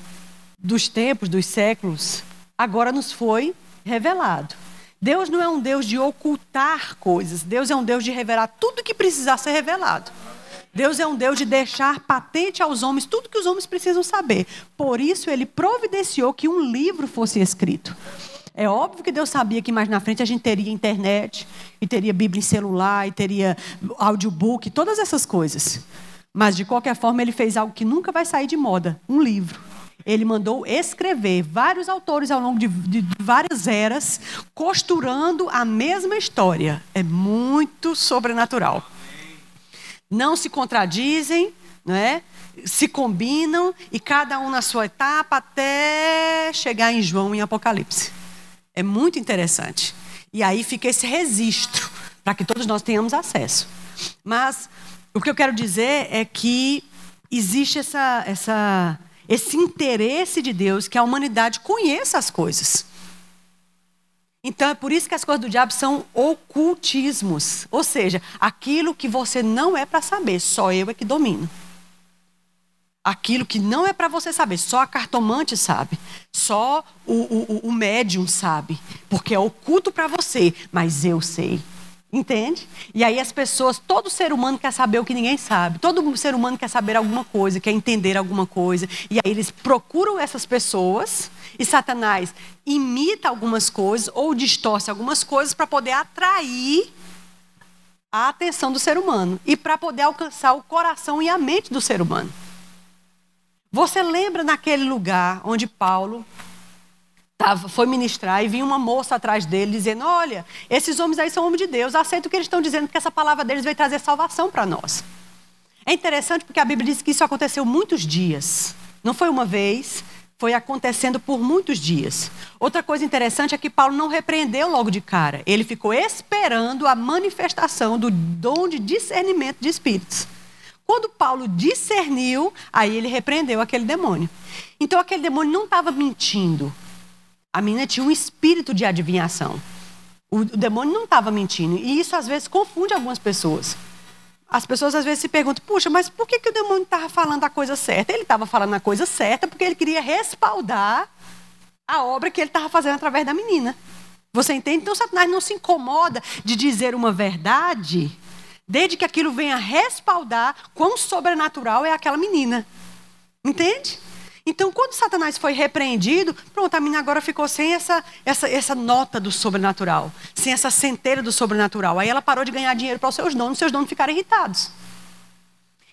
dos tempos, dos séculos, agora nos foi revelado. Deus não é um Deus de ocultar coisas. Deus é um Deus de revelar tudo que precisar ser revelado. Deus é um Deus de deixar patente aos homens tudo que os homens precisam saber. Por isso, ele providenciou que um livro fosse escrito. É óbvio que Deus sabia que mais na frente a gente teria internet, e teria Bíblia em celular, e teria audiobook, todas essas coisas. Mas, de qualquer forma, ele fez algo que nunca vai sair de moda: um livro. Ele mandou escrever vários autores ao longo de, de, várias eras, costurando a mesma história. É muito sobrenatural. Não se contradizem, não é? se combinam e cada um na sua etapa até chegar em João em Apocalipse. É muito interessante. E aí fica esse registro para que todos nós tenhamos acesso. Mas o que eu quero dizer é que existe essa, essa, esse interesse de Deus que a humanidade conheça as coisas. Então é por isso que as coisas do diabo são ocultismos, ou seja, aquilo que você não é para saber, só eu é que domino aquilo que não é para você saber, só a cartomante sabe, só o, o, o médium sabe, porque é oculto para você, mas eu sei. Entende? E aí as pessoas, todo ser humano quer saber o que ninguém sabe. Todo ser humano quer saber alguma coisa, quer entender alguma coisa. E aí eles procuram essas pessoas e Satanás imita algumas coisas ou distorce algumas coisas para poder atrair a atenção do ser humano e para poder alcançar o coração e a mente do ser humano. Você lembra naquele lugar onde Paulo tava, foi ministrar e vinha uma moça atrás dele dizendo: Olha, esses homens aí são homens de Deus, aceita o que eles estão dizendo, porque essa palavra deles vai trazer salvação para nós. É interessante porque a Bíblia diz que isso aconteceu muitos dias. Não foi uma vez, foi acontecendo por muitos dias. Outra coisa interessante é que Paulo não repreendeu logo de cara. Ele ficou esperando a manifestação do dom de discernimento de espíritos. Quando Paulo discerniu, aí ele repreendeu aquele demônio. Então aquele demônio não estava mentindo. A menina tinha um espírito de adivinhação. O, demônio não estava mentindo. E isso às vezes confunde algumas pessoas. As pessoas às vezes se perguntam: puxa, mas por que, que o demônio estava falando a coisa certa? Ele estava falando a coisa certa porque ele queria respaldar a obra que ele estava fazendo através da menina. Você entende? Então Satanás não se incomoda de dizer uma verdade, desde que aquilo venha respaldar quão sobrenatural é aquela menina. Entende? Então, quando Satanás foi repreendido, pronto, a menina agora ficou sem essa, essa, essa nota do sobrenatural, sem essa centelha do sobrenatural. Aí ela parou de ganhar dinheiro para os seus donos, seus donos ficaram irritados.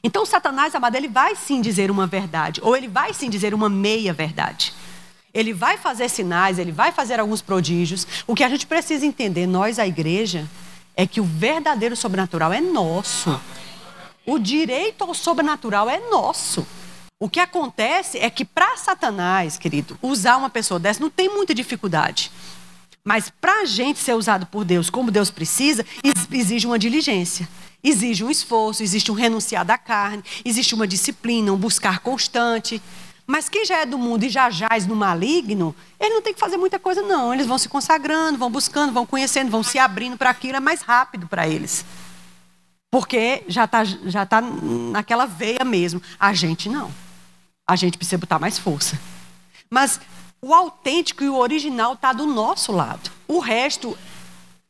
Então, Satanás, amado, ele vai sim dizer uma verdade, ou ele vai sim dizer uma meia verdade. Ele vai fazer sinais, ele vai fazer alguns prodígios. O que a gente precisa entender, nós, a igreja, é que o verdadeiro sobrenatural é nosso. O direito ao sobrenatural é nosso. O que acontece é que para Satanás, querido, usar uma pessoa dessa não tem muita dificuldade. Mas para a gente ser usado por Deus como Deus precisa, exige uma diligência. Exige um esforço, existe um renunciar da carne, existe uma disciplina, um buscar constante. Mas quem já é do mundo e já jaz no maligno, ele não tem que fazer muita coisa, não. Eles vão se consagrando, vão buscando, vão conhecendo, vão se abrindo para aquilo, é mais rápido para eles. Porque já está já tá naquela veia mesmo. A gente não a gente precisa botar mais força. Mas o autêntico e o original está do nosso lado. O resto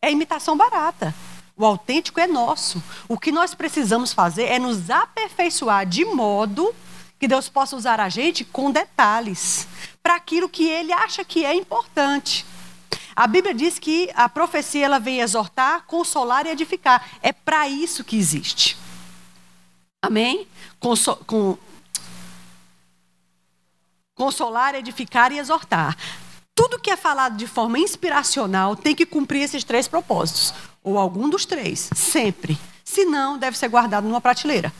é imitação barata. O autêntico é nosso. O que nós precisamos fazer é nos aperfeiçoar de modo que Deus possa usar a gente com detalhes para aquilo que Ele acha que é importante. A Bíblia diz que a profecia ela vem exortar, consolar e edificar. É para isso que existe. Amém? Conso com consolar, edificar e exortar. Tudo que é falado de forma inspiracional tem que cumprir esses três propósitos, ou algum dos três, sempre. Se não, deve ser guardado numa prateleira.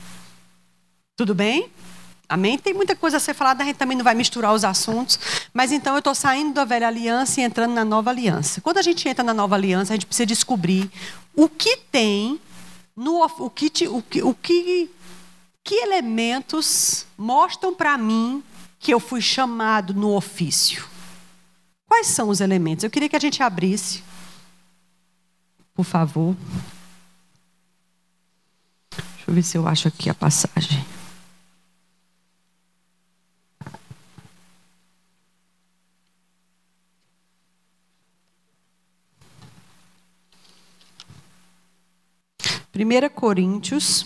Tudo bem? Amém? Tem muita coisa a ser falada, a gente também não vai misturar os assuntos. Mas então eu estou saindo da velha aliança e entrando na nova aliança. Quando a gente entra na nova aliança, a gente precisa descobrir o que tem, no, o, que, o, que, o que, que elementos mostram para mim que eu fui chamado no ofício. Quais são os elementos? Eu queria que a gente abrisse, por favor. Deixa eu ver se eu acho aqui a passagem. Primeira Coríntios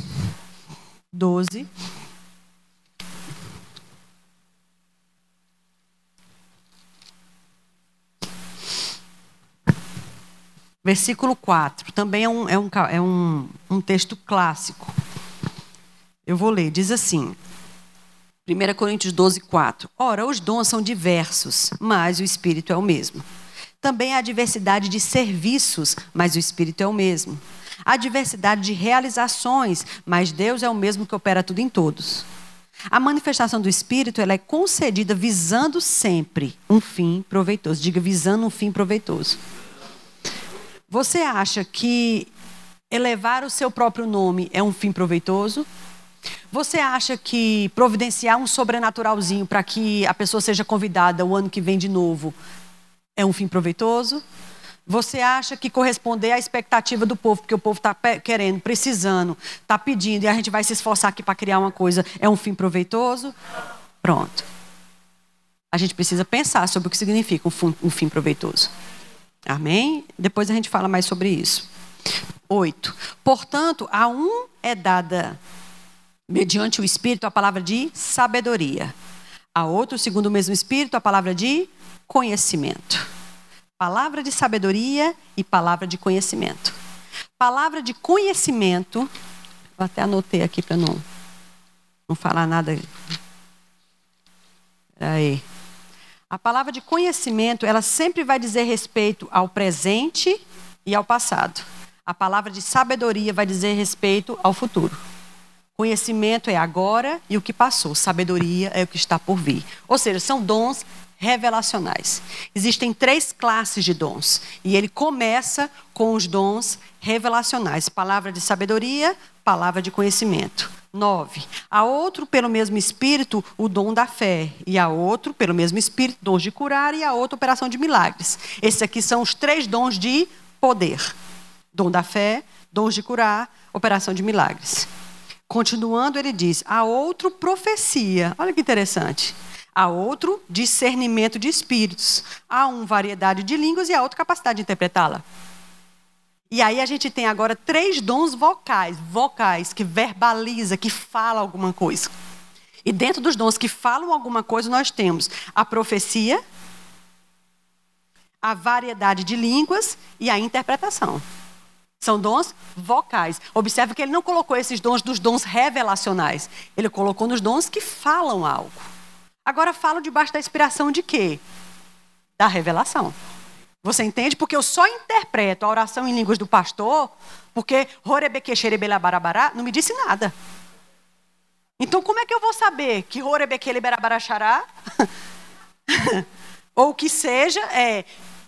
12. Versículo 4, também é um, é um, é um, um texto clássico. Eu vou ler, diz assim, 1 Coríntios 12, 4. Ora, os dons são diversos, mas o Espírito é o mesmo. Também há diversidade de serviços, mas o Espírito é o mesmo. Há diversidade de realizações, mas Deus é o mesmo que opera tudo em todos. A manifestação do Espírito ela é concedida visando sempre um fim proveitoso. Diga, visando um fim proveitoso. Você acha que elevar o seu próprio nome é um fim proveitoso? Você acha que providenciar um sobrenaturalzinho para que a pessoa seja convidada o ano que vem de novo é um fim proveitoso? Você acha que corresponder à expectativa do povo, porque o povo está querendo, precisando, está pedindo, e a gente vai se esforçar aqui para criar uma coisa, é um fim proveitoso? Pronto. A gente precisa pensar sobre o que significa um fim proveitoso. Amém? Depois a gente fala mais sobre isso. Oito. Portanto, a um é dada, mediante o Espírito, a palavra de sabedoria. A outro, segundo o mesmo Espírito, a palavra de conhecimento. Palavra de sabedoria e palavra de conhecimento. Palavra de conhecimento, eu até anotei aqui para não, não falar nada. Aí. A palavra de conhecimento, ela sempre vai dizer respeito ao presente e ao passado. A palavra de sabedoria vai dizer respeito ao futuro. Conhecimento é agora e o que passou. Sabedoria é o que está por vir. Ou seja, são dons revelacionais. Existem três classes de dons. E ele começa com os dons revelacionais: palavra de sabedoria, palavra de conhecimento. 9. A outro, pelo mesmo Espírito, o dom da fé. E a outro, pelo mesmo Espírito, dons de curar. E a outra, operação de milagres. Esses aqui são os três dons de poder: dom da fé, dons de curar, operação de milagres. Continuando, ele diz: a outro, profecia. Olha que interessante. Há outro, discernimento de espíritos. Há um, variedade de línguas e há outra, capacidade de interpretá-la. E aí a gente tem agora três dons vocais, vocais, que verbaliza, que fala alguma coisa. E dentro dos dons que falam alguma coisa, nós temos a profecia, a variedade de línguas e a interpretação. São dons vocais. Observe que ele não colocou esses dons dos dons revelacionais. Ele colocou nos dons que falam algo. Agora falo debaixo da inspiração de quê? Da revelação. Você entende? Porque eu só interpreto a oração em línguas do pastor, porque Horebequexerebelabarabará não me disse nada. Então como é que eu vou saber que Horebequelebarabarachará, ou que seja, é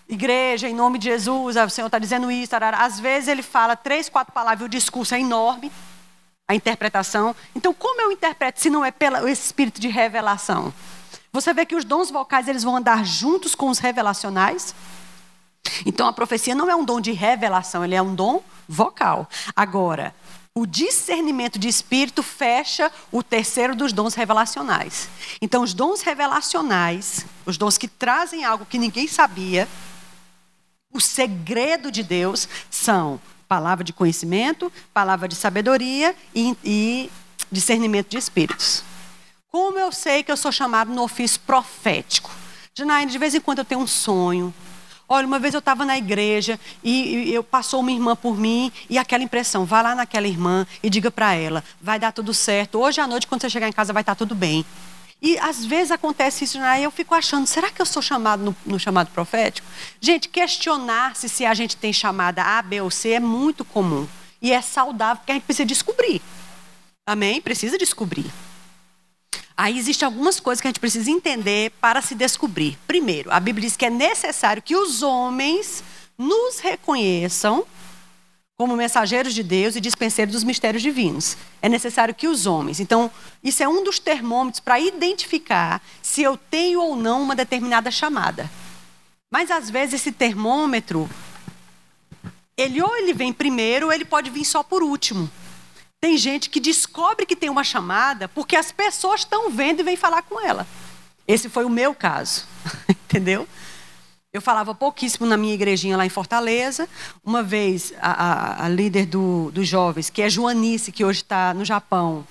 igreja, em nome de Jesus, o Senhor está dizendo isso. Às vezes ele fala três, quatro palavras e o discurso é enorme, a interpretação. Então, como eu interpreto se não é pelo espírito de revelação? Você vê que os dons vocais eles vão andar juntos com os revelacionais. Então, a profecia não é um dom de revelação, ele é um dom vocal. Agora, o discernimento de espírito fecha o terceiro dos dons revelacionais. Então, os dons revelacionais, os dons que trazem algo que ninguém sabia, o segredo de Deus são palavra de conhecimento, palavra de sabedoria e, e discernimento de espíritos. Como eu sei que eu sou chamado no ofício profético? Janaína, de vez em quando eu tenho um sonho. Olha, uma vez eu estava na igreja e, e eu passou uma irmã por mim e aquela impressão, vá lá naquela irmã e diga para ela, vai dar tudo certo. Hoje à noite, quando você chegar em casa, vai estar tudo bem. E às vezes acontece isso, né? eu fico achando, será que eu sou chamado no, no chamado profético? Gente, questionar-se se a gente tem chamada A, B ou C é muito comum. E é saudável, porque a gente precisa descobrir. Amém? Precisa descobrir. Aí existem algumas coisas que a gente precisa entender para se descobrir. Primeiro, a Bíblia diz que é necessário que os homens nos reconheçam como mensageiros de Deus e dispenseiros dos mistérios divinos. É necessário que os homens. Então, isso é um dos termômetros para identificar se eu tenho ou não uma determinada chamada. Mas às vezes esse termômetro, ele ou ele vem primeiro ou ele pode vir só por último. Tem gente que descobre que tem uma chamada porque as pessoas estão vendo e vêm falar com ela. Esse foi o meu caso, entendeu? Eu falava pouquíssimo na minha igrejinha lá em Fortaleza. Uma vez, a, a, a líder do, dos jovens, que é Joanice, que hoje está no Japão,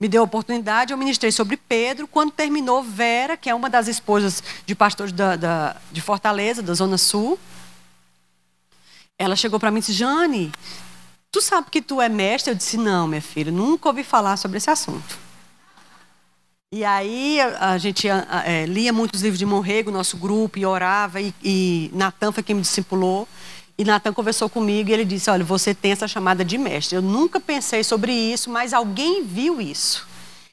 me deu a oportunidade, eu ministrei sobre Pedro. Quando terminou, Vera, que é uma das esposas de pastores da, da, de Fortaleza, da Zona Sul, ela chegou para mim e disse: Jane, tu sabe que tu é mestre? Eu disse: Não, minha filha, nunca ouvi falar sobre esse assunto. E aí a, gente é, lia muitos livros de Monrego, nosso grupo, e orava, e, e Natan foi quem me discipulou. E Natan conversou comigo e ele disse: Olha, você tem essa chamada de mestre. Eu nunca pensei sobre isso, mas alguém viu isso.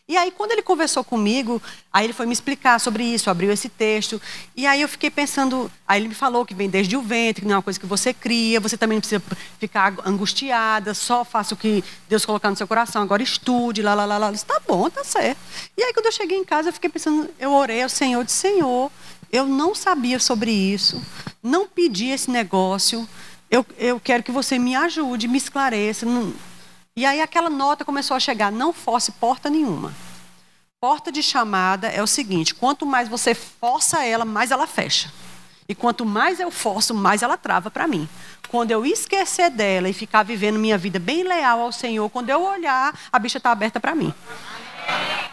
E aí, quando ele conversou comigo, aí ele foi me explicar sobre isso, abriu esse texto. E aí eu fiquei pensando, aí ele me falou que vem desde o ventre, que não é uma coisa que você cria, você também não precisa ficar angustiada, só faça o que Deus colocar no seu coração, agora estude, lá, lá, lá, lá. Eu disse, tá bom, tá certo. E aí, quando eu cheguei em casa, eu fiquei pensando, eu orei ao Senhor, disse, Senhor, eu não sabia sobre isso, não pedi esse negócio, eu, eu quero que você me ajude, me esclareça. Não, e aí aquela nota começou a chegar, não fosse porta nenhuma. Porta de chamada é o seguinte: quanto mais você força ela, mais ela fecha. E quanto mais eu forço, mais ela trava para mim. Quando eu esquecer dela e ficar vivendo minha vida bem leal ao Senhor, quando eu olhar, a bicha está aberta para mim.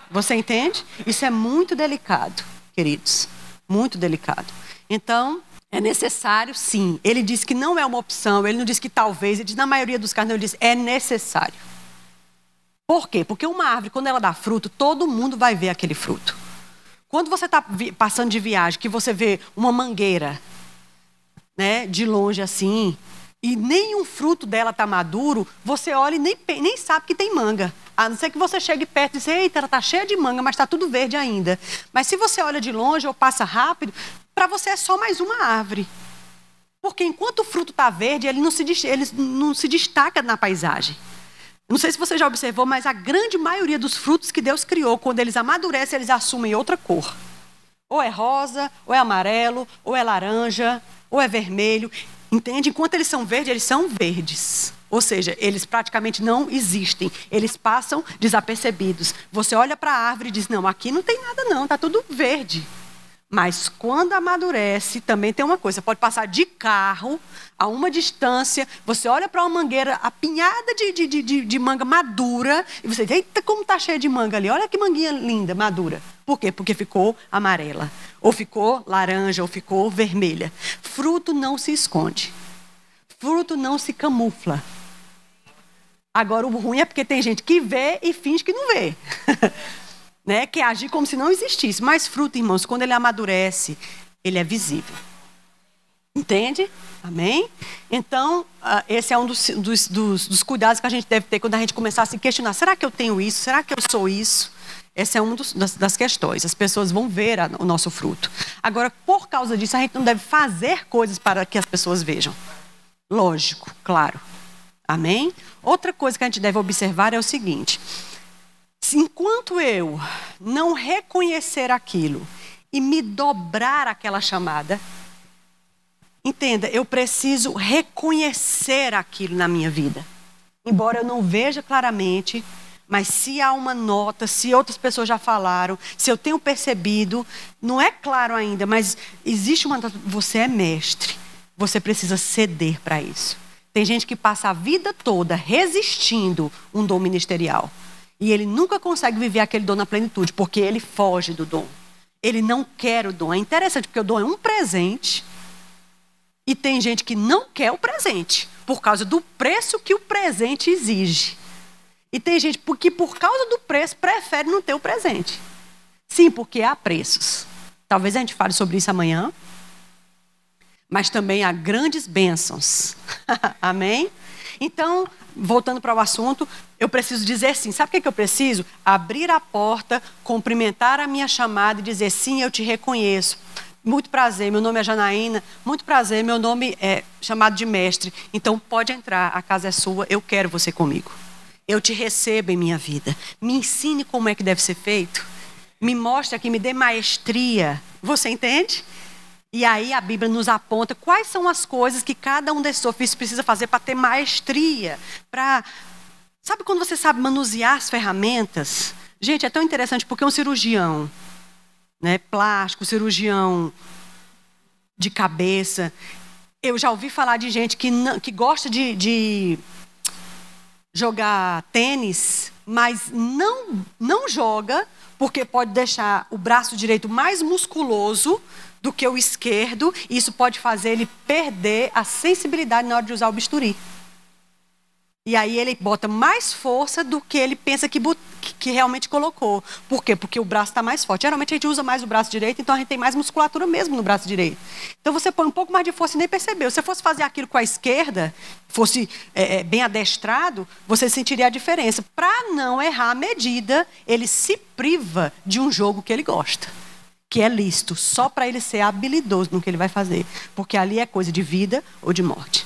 Você entende? Isso é muito delicado, queridos. Muito delicado. Então, é necessário, sim. Ele diz que não é uma opção, ele não diz que talvez, ele diz na maioria dos casos, não, ele diz é necessário. Por quê? Porque uma árvore, quando ela dá fruto, todo mundo vai ver aquele fruto. Quando você está passando de viagem, que você vê uma mangueira, né, de longe assim, e nenhum fruto dela está maduro, você olha e nem, nem sabe que tem manga. A não ser que você chegue perto e diz, eita, ela está cheia de manga, mas está tudo verde ainda. Mas se você olha de longe ou passa rápido, para você é só mais uma árvore. Porque enquanto o fruto está verde, ele não, se, ele não se destaca na paisagem. Não sei se você já observou, mas a grande maioria dos frutos que Deus criou, quando eles amadurecem, eles assumem outra cor. Ou é rosa, ou é amarelo, ou é laranja, ou é vermelho. Entende? Enquanto eles são verdes, eles são verdes. Ou seja, eles praticamente não existem. Eles passam desapercebidos. Você olha para a árvore e diz: não, aqui não tem nada, não, está tudo verde. Mas quando amadurece, também tem uma coisa: pode passar de carro a uma distância, você olha para uma mangueira apinhada de, de, de, de, manga madura, e você diz: eita, como está cheia de manga ali, olha que manguinha linda, madura. Por quê? Porque ficou amarela, ou ficou laranja, ou ficou vermelha. Fruto não se esconde, fruto não se camufla. Agora, o ruim é porque tem gente que vê e finge que não vê. né? Que agir como se não existisse. Mas fruto, irmãos, quando ele amadurece, ele é visível. Entende? Amém? Então, uh, esse é um dos, dos, dos, dos, cuidados que a gente deve ter quando a gente começar a se questionar: será que eu tenho isso? Será que eu sou isso? Essa é uma das, das, questões. As pessoas vão ver a, o nosso fruto. Agora, por causa disso, a gente não deve fazer coisas para que as pessoas vejam. Lógico, claro. Amém? Outra coisa que a gente deve observar é o seguinte: enquanto eu não reconhecer aquilo e me dobrar aquela chamada, entenda, eu preciso reconhecer aquilo na minha vida. Embora eu não veja claramente, mas se há uma nota, se outras pessoas já falaram, se eu tenho percebido, não é claro ainda, mas existe uma nota, você é mestre. Você precisa ceder para isso. Tem gente que passa a vida toda resistindo um dom ministerial. E ele nunca consegue viver aquele dom na plenitude, porque ele foge do dom. Ele não quer o dom. É interessante, porque o dom é um presente. E tem gente que não quer o presente, por causa do preço que o presente exige. E tem gente que, por causa do preço, prefere não ter o presente. Sim, porque há preços. Talvez a gente fale sobre isso amanhã mas também há grandes bênçãos. Amém? Então, voltando para o assunto, eu preciso dizer sim. Sabe o que, é que eu preciso? Abrir a porta, cumprimentar a minha chamada e dizer sim, eu te reconheço. Muito prazer, meu nome é Janaína. Muito prazer, meu nome é chamado de mestre. Então pode entrar, a casa é sua, eu quero você comigo. Eu te recebo em minha vida. Me ensine como é que deve ser feito. Me mostre aqui, me dê maestria. Você entende? E aí a Bíblia nos aponta quais são as coisas que cada um desses ofícios precisa fazer para ter maestria, para Sabe quando você sabe manusear as ferramentas? Gente, é tão interessante porque um cirurgião, né, plástico, cirurgião de cabeça, eu já ouvi falar de gente que, não, que gosta de, de jogar tênis, mas não, não joga porque pode deixar o braço direito mais musculoso do que o esquerdo, e isso pode fazer ele perder a sensibilidade na hora de usar o bisturi. E aí ele bota mais força do que ele pensa que, que realmente colocou. Por quê? Porque o braço está mais forte. Geralmente a gente usa mais o braço direito, então a gente tem mais musculatura mesmo no braço direito. Então você põe um pouco mais de força e nem percebeu. Se você fosse fazer aquilo com a esquerda, fosse é, é bem adestrado, você sentiria a diferença. Para não errar a medida, ele se priva de um jogo que ele gosta que é lícito, só para ele ser habilidoso no que ele vai fazer. Porque ali é coisa de vida ou de morte.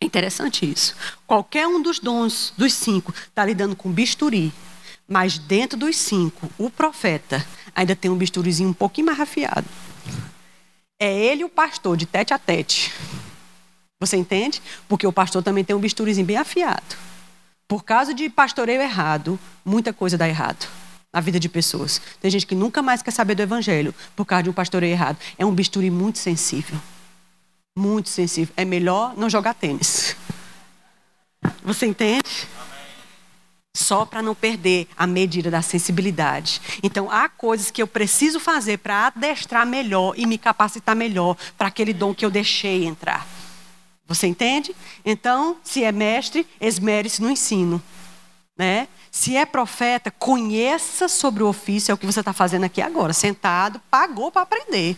É interessante isso. Qualquer um dos dons, dos cinco, está lidando com bisturi. Mas dentro dos cinco, o profeta ainda tem um bisturizinho um pouquinho mais afiado. É ele o pastor, de tete a tete. Você entende? Porque o pastor também tem um bisturizinho bem afiado. Por causa de pastoreio errado, muita coisa dá errado a vida de pessoas. Tem gente que nunca mais quer saber do evangelho por causa de um pastoreio errado. É um bisturi muito sensível. Muito sensível. É melhor não jogar tênis. Você entende? Só para não perder a medida da sensibilidade. Então, há coisas que eu preciso fazer para adestrar melhor e me capacitar melhor para aquele dom que eu deixei entrar. Você entende? Então, se é mestre, esmere-se no ensino. Né? Se é profeta, conheça sobre o ofício, é o que você está fazendo aqui agora, sentado, pagou para aprender.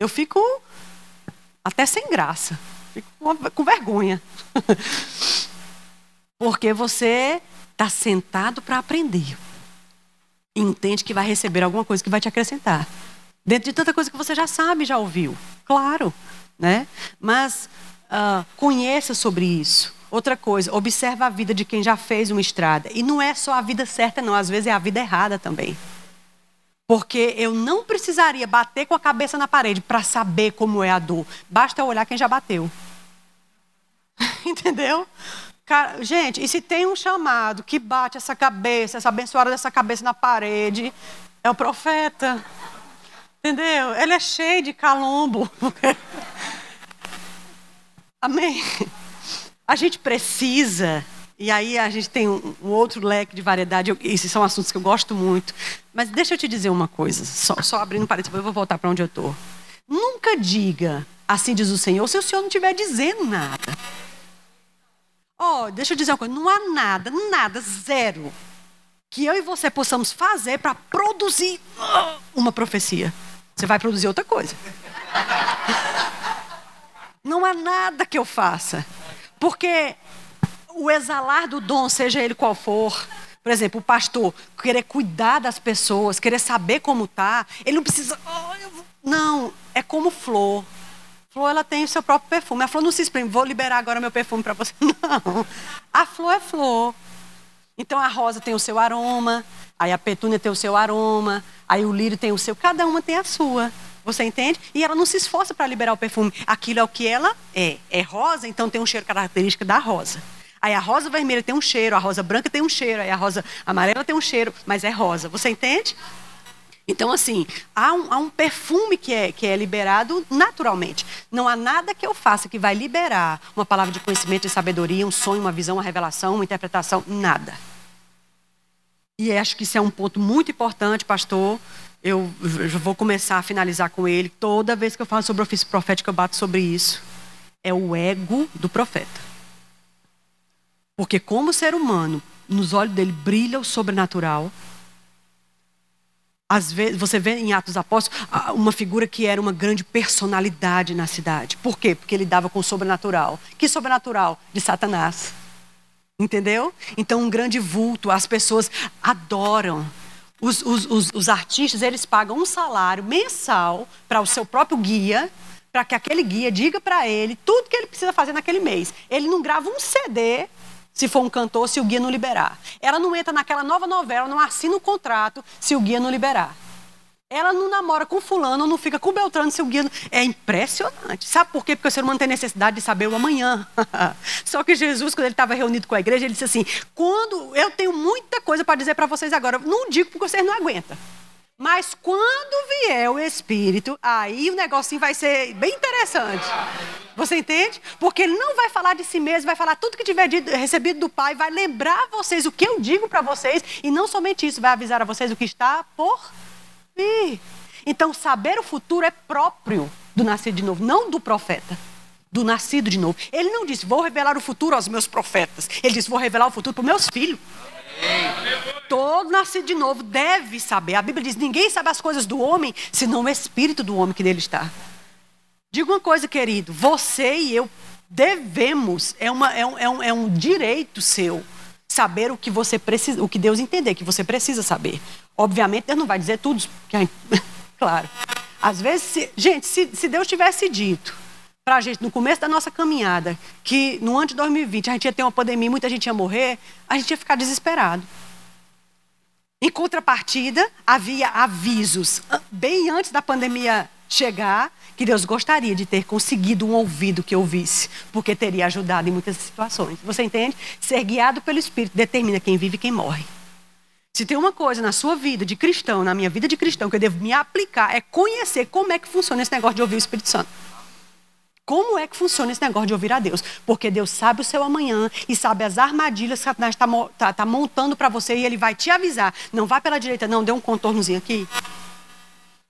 Eu fico até sem graça, fico com vergonha. Porque você está sentado para aprender. Entende que vai receber alguma coisa que vai te acrescentar. Dentro de tanta coisa que você já sabe, já ouviu. Claro, né? Mas uh, conheça sobre isso. Outra coisa, observa a vida de quem já fez uma estrada. E não é só a vida certa, não. Às vezes é a vida errada também. Porque eu não precisaria bater com a cabeça na parede para saber como é a dor. Basta olhar quem já bateu. Entendeu? Cara, gente, e se tem um chamado que bate essa cabeça, essa abençoada dessa cabeça na parede, é o profeta. Entendeu? Ele é cheio de calombo. Amém? A gente precisa, e aí a gente tem um, um outro leque de variedade, eu, esses são assuntos que eu gosto muito. Mas deixa eu te dizer uma coisa, só, só abrindo parênteses, eu vou voltar para onde eu estou. Nunca diga, assim diz o Senhor, se o Senhor não estiver dizendo nada. Oh, deixa eu dizer uma coisa: não há nada, nada, zero, que eu e você possamos fazer para produzir uh, uma profecia. Você vai produzir outra coisa. Não há nada que eu faça. Porque o exalar do dom, seja ele qual for, por exemplo, o pastor querer cuidar das pessoas, querer saber como tá, ele não precisa. Oh, não, é como flor flor ela tem o seu próprio perfume. A flor não se exprime, vou liberar agora meu perfume para você. Não. A flor é flor. Então a rosa tem o seu aroma, aí a petúnia tem o seu aroma, aí o lírio tem o seu, cada uma tem a sua. Você entende? E ela não se esforça para liberar o perfume. Aquilo é o que ela é. É rosa, então tem um cheiro característico da rosa. Aí a rosa vermelha tem um cheiro, a rosa branca tem um cheiro, aí a rosa amarela tem um cheiro, mas é rosa. Você entende? Então, assim, há um, há um, perfume que é, que é liberado naturalmente. Não há nada que eu faça que vai liberar uma palavra de conhecimento e sabedoria, um sonho, uma visão, uma revelação, uma interpretação, nada. E acho que isso é um ponto muito importante, pastor. Eu, vou começar a finalizar com ele. Toda vez que eu falo sobre o ofício profético, eu bato sobre isso. É o ego do profeta. Porque, como ser humano, nos olhos dele brilha o sobrenatural às vezes, você vê em Atos Apóstolos uma figura que era uma grande personalidade na cidade. Por quê? Porque ele dava com o sobrenatural. Que sobrenatural? De Satanás. Entendeu? Então, um grande vulto, as pessoas adoram. Os, os, os, os artistas, eles pagam um salário mensal para o seu próprio guia, para que aquele guia diga para ele tudo que ele precisa fazer naquele mês. Ele não grava um CD se for um cantor, se o guia não liberar. Ela não entra naquela nova novela, não assina o um contrato se o guia não liberar. Ela não namora com fulano, não fica com Beltrano se o guia... Não... É impressionante. Sabe por quê? Porque o ser humano tem necessidade de saber o amanhã. Só que Jesus, quando ele estava reunido com a igreja, ele disse assim, quando eu tenho muita coisa para dizer para vocês agora, não digo porque vocês não aguentam. Mas quando vier o Espírito, aí o negocinho vai ser bem interessante. Você entende? Porque ele não vai falar de si mesmo, vai falar tudo que tiver recebido do Pai, vai lembrar vocês o que eu digo para vocês, e não somente isso, vai avisar a vocês o que está por vir. Então, saber o futuro é próprio do nascido de novo, não do profeta. Do nascido de novo. Ele não disse, vou revelar o futuro aos meus profetas. Ele disse, vou revelar o futuro para os meus filhos. Todo nascido de novo deve saber. A Bíblia diz: ninguém sabe as coisas do homem, senão o espírito do homem que nele está. Diga uma coisa, querido: você e eu devemos, é, uma, é, um, é, um, é um direito seu, saber o que você precisa, o que Deus entender que você precisa saber. Obviamente, Deus não vai dizer tudo, porque, claro. Às vezes, se, gente, se, se Deus tivesse dito para a gente, no começo da nossa caminhada, que no ano de 2020 a gente ia ter uma pandemia muita gente ia morrer, a gente ia ficar desesperado. Em contrapartida, havia avisos bem antes da pandemia chegar que Deus gostaria de ter conseguido um ouvido que ouvisse, porque teria ajudado em muitas situações. Você entende? Ser guiado pelo Espírito determina quem vive e quem morre. Se tem uma coisa na sua vida de cristão, na minha vida de cristão, que eu devo me aplicar, é conhecer como é que funciona esse negócio de ouvir o Espírito Santo. Como é que funciona esse negócio de ouvir a Deus? Porque Deus sabe o seu amanhã e sabe as armadilhas que Satanás está tá, tá montando para você e ele vai te avisar. Não vá pela direita, não, dê um contornozinho aqui.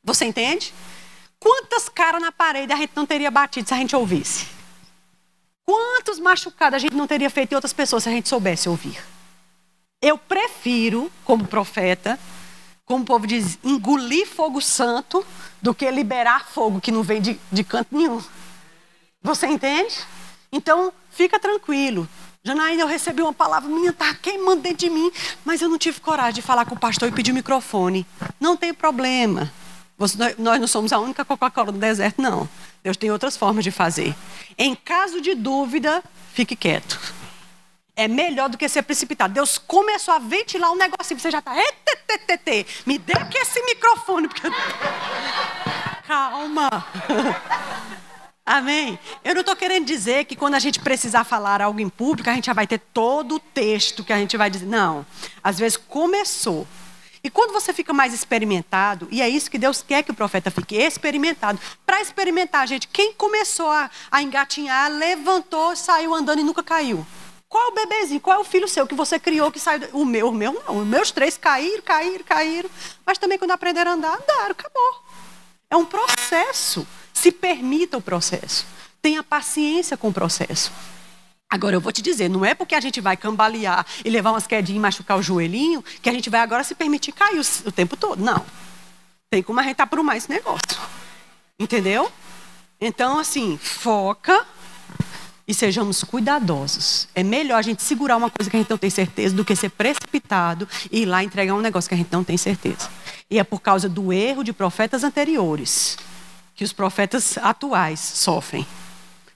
Você entende? Quantas caras na parede a gente não teria batido se a gente ouvisse? Quantos machucados a gente não teria feito em outras pessoas se a gente soubesse ouvir? Eu prefiro, como profeta, como o povo diz, engolir fogo santo do que liberar fogo que não vem de, de canto nenhum. Você entende? Então, fica tranquilo. Janaína, eu recebi uma palavra, minha está queimando dentro de mim, mas eu não tive coragem de falar com o pastor e pedir o microfone. Não tem problema. Nós não somos a única Coca-Cola do deserto, não. Deus tem outras formas de fazer. Em caso de dúvida, fique quieto. É melhor do que ser precipitado. Deus começou a ventilar um negocinho, você já está. Me dê aqui esse microfone. Porque... Calma. Amém? Eu não estou querendo dizer que quando a gente precisar falar algo em público, a gente já vai ter todo o texto que a gente vai dizer. Não. Às vezes começou. E quando você fica mais experimentado, e é isso que Deus quer que o profeta fique experimentado. Para experimentar, gente, quem começou a, a engatinhar, levantou, saiu andando e nunca caiu? Qual é o bebezinho? Qual é o filho seu que você criou que saiu? O meu, o meu não. Os meus três caíram, caíram, caíram. Mas também quando aprenderam a andar, andaram, acabou. É um processo. Se permita o processo. Tenha paciência com o processo. Agora eu vou te dizer, não é porque a gente vai cambalear e levar umas quedinhas e machucar o joelhinho que a gente vai agora se permitir cair o, o tempo todo. Não. Tem como a gente aprumar esse negócio. Entendeu? Então, assim, foca e sejamos cuidadosos. É melhor a gente segurar uma coisa que a gente não tem certeza do que ser precipitado e ir lá entregar um negócio que a gente não tem certeza. E é por causa do erro de profetas anteriores que os profetas atuais sofrem.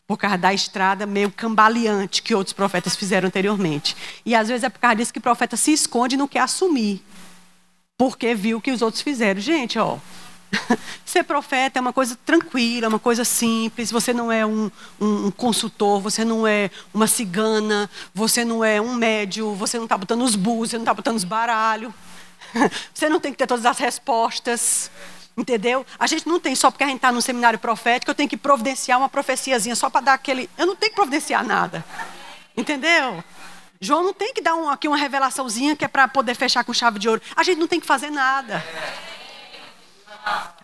Por causa da estrada meio cambaleante que outros profetas fizeram anteriormente. E às vezes é por causa disso que o profeta se esconde e não quer assumir. Porque viu o que os outros fizeram. Gente, ó, Ser profeta é uma coisa tranquila, uma coisa simples. Você não é um, um, um, consultor, você não é uma cigana, você não é um médio, você não está botando os bus, você não está botando os baralhos. Você não tem que ter todas as respostas. Entendeu? A gente não tem só porque a gente está no seminário profético, eu tenho que providenciar uma profeciazinha só para dar aquele. Eu não tenho que providenciar nada. Entendeu? João não tem que dar um, aqui uma revelaçãozinha que é para poder fechar com chave de ouro. A gente não tem que fazer nada.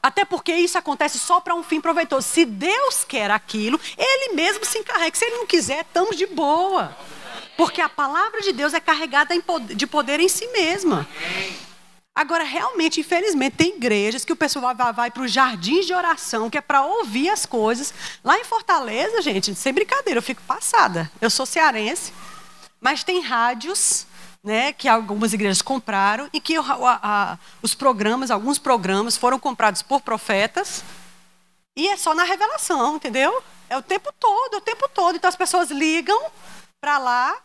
Até porque isso acontece só para um fim proveitoso. Se Deus quer aquilo, Ele mesmo se encarrega. Se Ele não quiser, estamos de boa. Porque a palavra de Deus é carregada de poder em si mesma. Agora, realmente, infelizmente, tem igrejas que o pessoal vai, vai para os jardins de oração, que é para ouvir as coisas. Lá em Fortaleza, gente, sem brincadeira, eu fico passada. Eu sou cearense, mas tem rádios né, que algumas igrejas compraram e que a, a, os programas, alguns programas foram comprados por profetas e é só na revelação, entendeu? É o tempo todo, é o tempo todo. Então as pessoas ligam para lá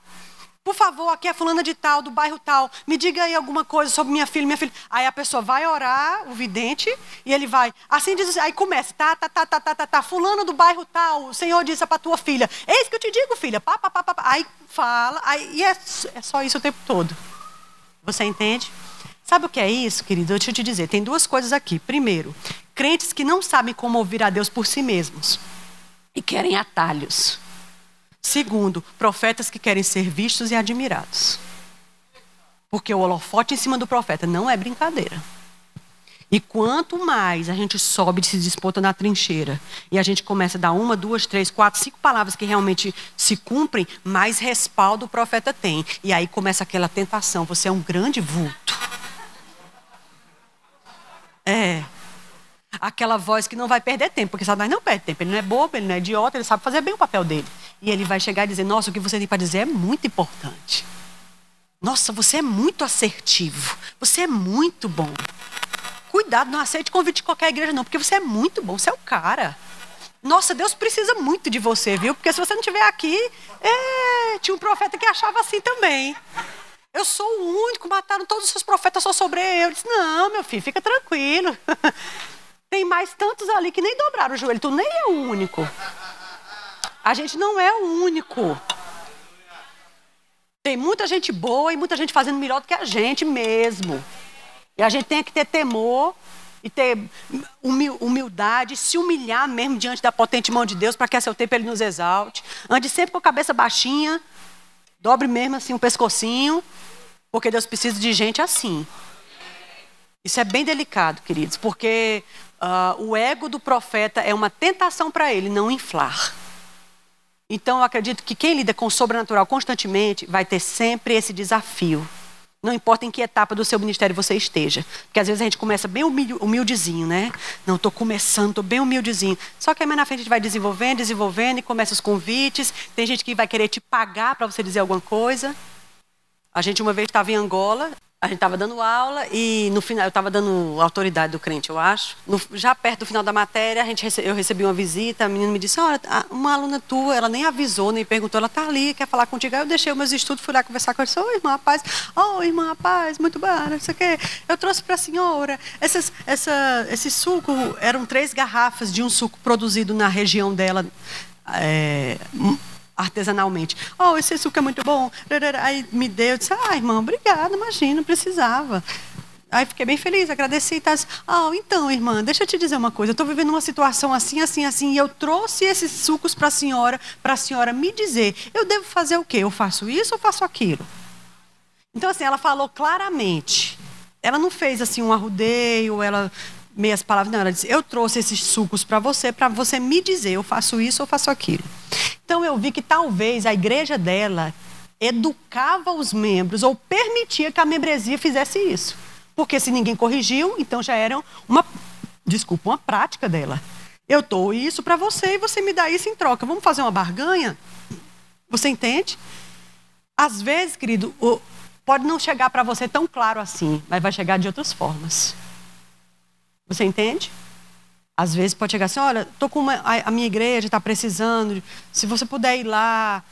por favor, aqui é fulana de tal, do bairro tal, me diga aí alguma coisa sobre minha filha, minha filha. Aí a pessoa vai orar, o vidente, e ele vai, assim diz, aí começa, tá, tá, tá, tá, tá, tá, tá, fulano do bairro tal, o Senhor disse para tua filha, eis que eu te digo, filha, pá, pá, pá, pá, aí fala, aí, e é, é só isso o tempo todo. Você entende? Sabe o que é isso, querido? Deixa eu te dizer, tem duas coisas aqui. Primeiro, crentes que não sabem como ouvir a Deus por si mesmos e querem atalhos. Segundo, profetas que querem ser vistos e admirados. Porque o holofote em cima do profeta não é brincadeira. E quanto mais a gente sobe e se disputa na trincheira, e a gente começa a dar uma, duas, três, quatro, cinco palavras que realmente se cumprem, mais respaldo o profeta tem. E aí começa aquela tentação: você é um grande vulto. É. Aquela voz que não vai perder tempo, porque Satanás não perde tempo. Ele não é bobo, ele não é idiota, ele sabe fazer bem o papel dele. E ele vai chegar e dizer: Nossa, o que você tem para dizer é muito importante. Nossa, você é muito assertivo. Você é muito bom. Cuidado, não aceite convite de qualquer igreja, não, porque você é muito bom, você é o cara. Nossa, Deus precisa muito de você, viu? Porque se você não estiver aqui, é... tinha um profeta que achava assim também. Eu sou o único, mataram todos os seus profetas só sobre eu. Eu disse, não, meu filho, fica tranquilo. Tem mais tantos ali que nem dobraram o joelho, tu nem é o único. A gente não é o único. Tem muita gente boa e muita gente fazendo melhor do que a gente mesmo. E a gente tem que ter temor e ter humildade, se humilhar mesmo diante da potente mão de Deus para que a seu tempo ele nos exalte. Ande sempre com a cabeça baixinha, dobre mesmo assim o um pescocinho, porque Deus precisa de gente assim. Isso é bem delicado, queridos, porque uh, o ego do profeta é uma tentação para ele não inflar. Então eu acredito que quem lida com o sobrenatural constantemente vai ter sempre esse desafio. Não importa em que etapa do seu ministério você esteja. Porque às vezes a gente começa bem humildezinho, né? Não, estou começando, estou bem humildezinho. Só que aí mais na frente a gente vai desenvolvendo, desenvolvendo e começa os convites. Tem gente que vai querer te pagar para você dizer alguma coisa. A gente uma vez estava em Angola, a gente estava dando aula e no final eu estava dando autoridade do crente, eu acho. No, já perto do final da matéria, a gente eu recebi uma visita, a menina me disse: "Olha, uma aluna tua, ela nem avisou, nem perguntou, ela está ali, quer falar contigo". Aí eu deixei meus estudos, fui lá conversar com ela, "Oi, irmã, paz. Oh, irmã, paz, muito bom, não sei o quê. Eu trouxe para a senhora essas, essa, esse suco, eram três garrafas de um suco produzido na região dela. É, artesanalmente. Oh, esse suco é muito bom. Aí me deu, eu disse, ah, irmã, obrigada, imagina, precisava. Aí fiquei bem feliz, agradeci e. Ah, oh, então, irmã, deixa eu te dizer uma coisa. Eu estou vivendo uma situação assim, assim, assim, e eu trouxe esses sucos para a senhora, para a senhora me dizer, eu devo fazer o quê? Eu faço isso ou faço aquilo? Então, assim, ela falou claramente. Ela não fez assim um arrudeio, ela meias palavras, não, ela disse, eu trouxe esses sucos para você, para você me dizer, eu faço isso ou faço aquilo. Então eu vi que talvez a igreja dela educava os membros ou permitia que a membresia fizesse isso. Porque se ninguém corrigiu, então já era uma, desculpa, uma prática dela. Eu dou isso para você e você me dá isso em troca. Vamos fazer uma barganha? Você entende? Às vezes, querido, pode não chegar para você tão claro assim, mas vai chegar de outras formas. Você entende? Às vezes pode chegar assim, olha, tô com uma, a, a, minha igreja está precisando, se você puder ir lá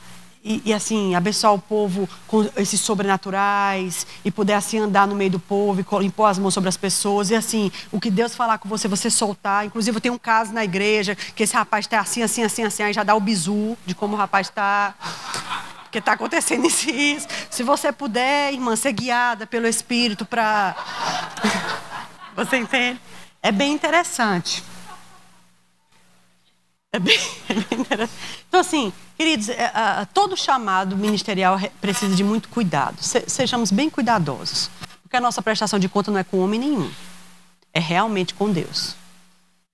e, e, assim abençoar o povo com esses sobrenaturais e puder assim andar no meio do povo e impor as mãos sobre as pessoas e assim o que Deus falar com você, você soltar. Inclusive tenho um caso na igreja que esse rapaz está assim, assim, assim, assim, aí já dá o bizu de como o rapaz está porque está acontecendo isso, isso. Se você puder, irmã, ser guiada pelo Espírito para. você entende? É bem interessante. É bem, é bem interessante. Então, assim, queridos, é, todo chamado ministerial precisa de muito cuidado. sejamos bem cuidadosos. Porque a nossa prestação de conta não é com homem nenhum. É realmente com Deus.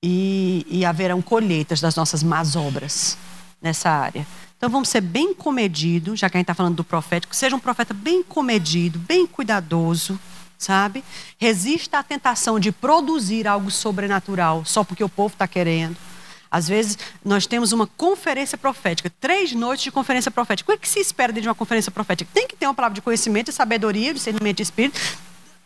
E, e haverão colheitas das nossas más obras nessa área. Então vamos ser bem comedidos, já que a gente está falando do profético, seja um profeta bem comedido, bem cuidadoso sabe? Resista à tentação de produzir algo sobrenatural só porque o povo está querendo. Às vezes, nós temos uma conferência profética, três noites de conferência profética. O que, é se espera de uma conferência profética? Tem que ter uma palavra de conhecimento e sabedoria, discernimento de espírito.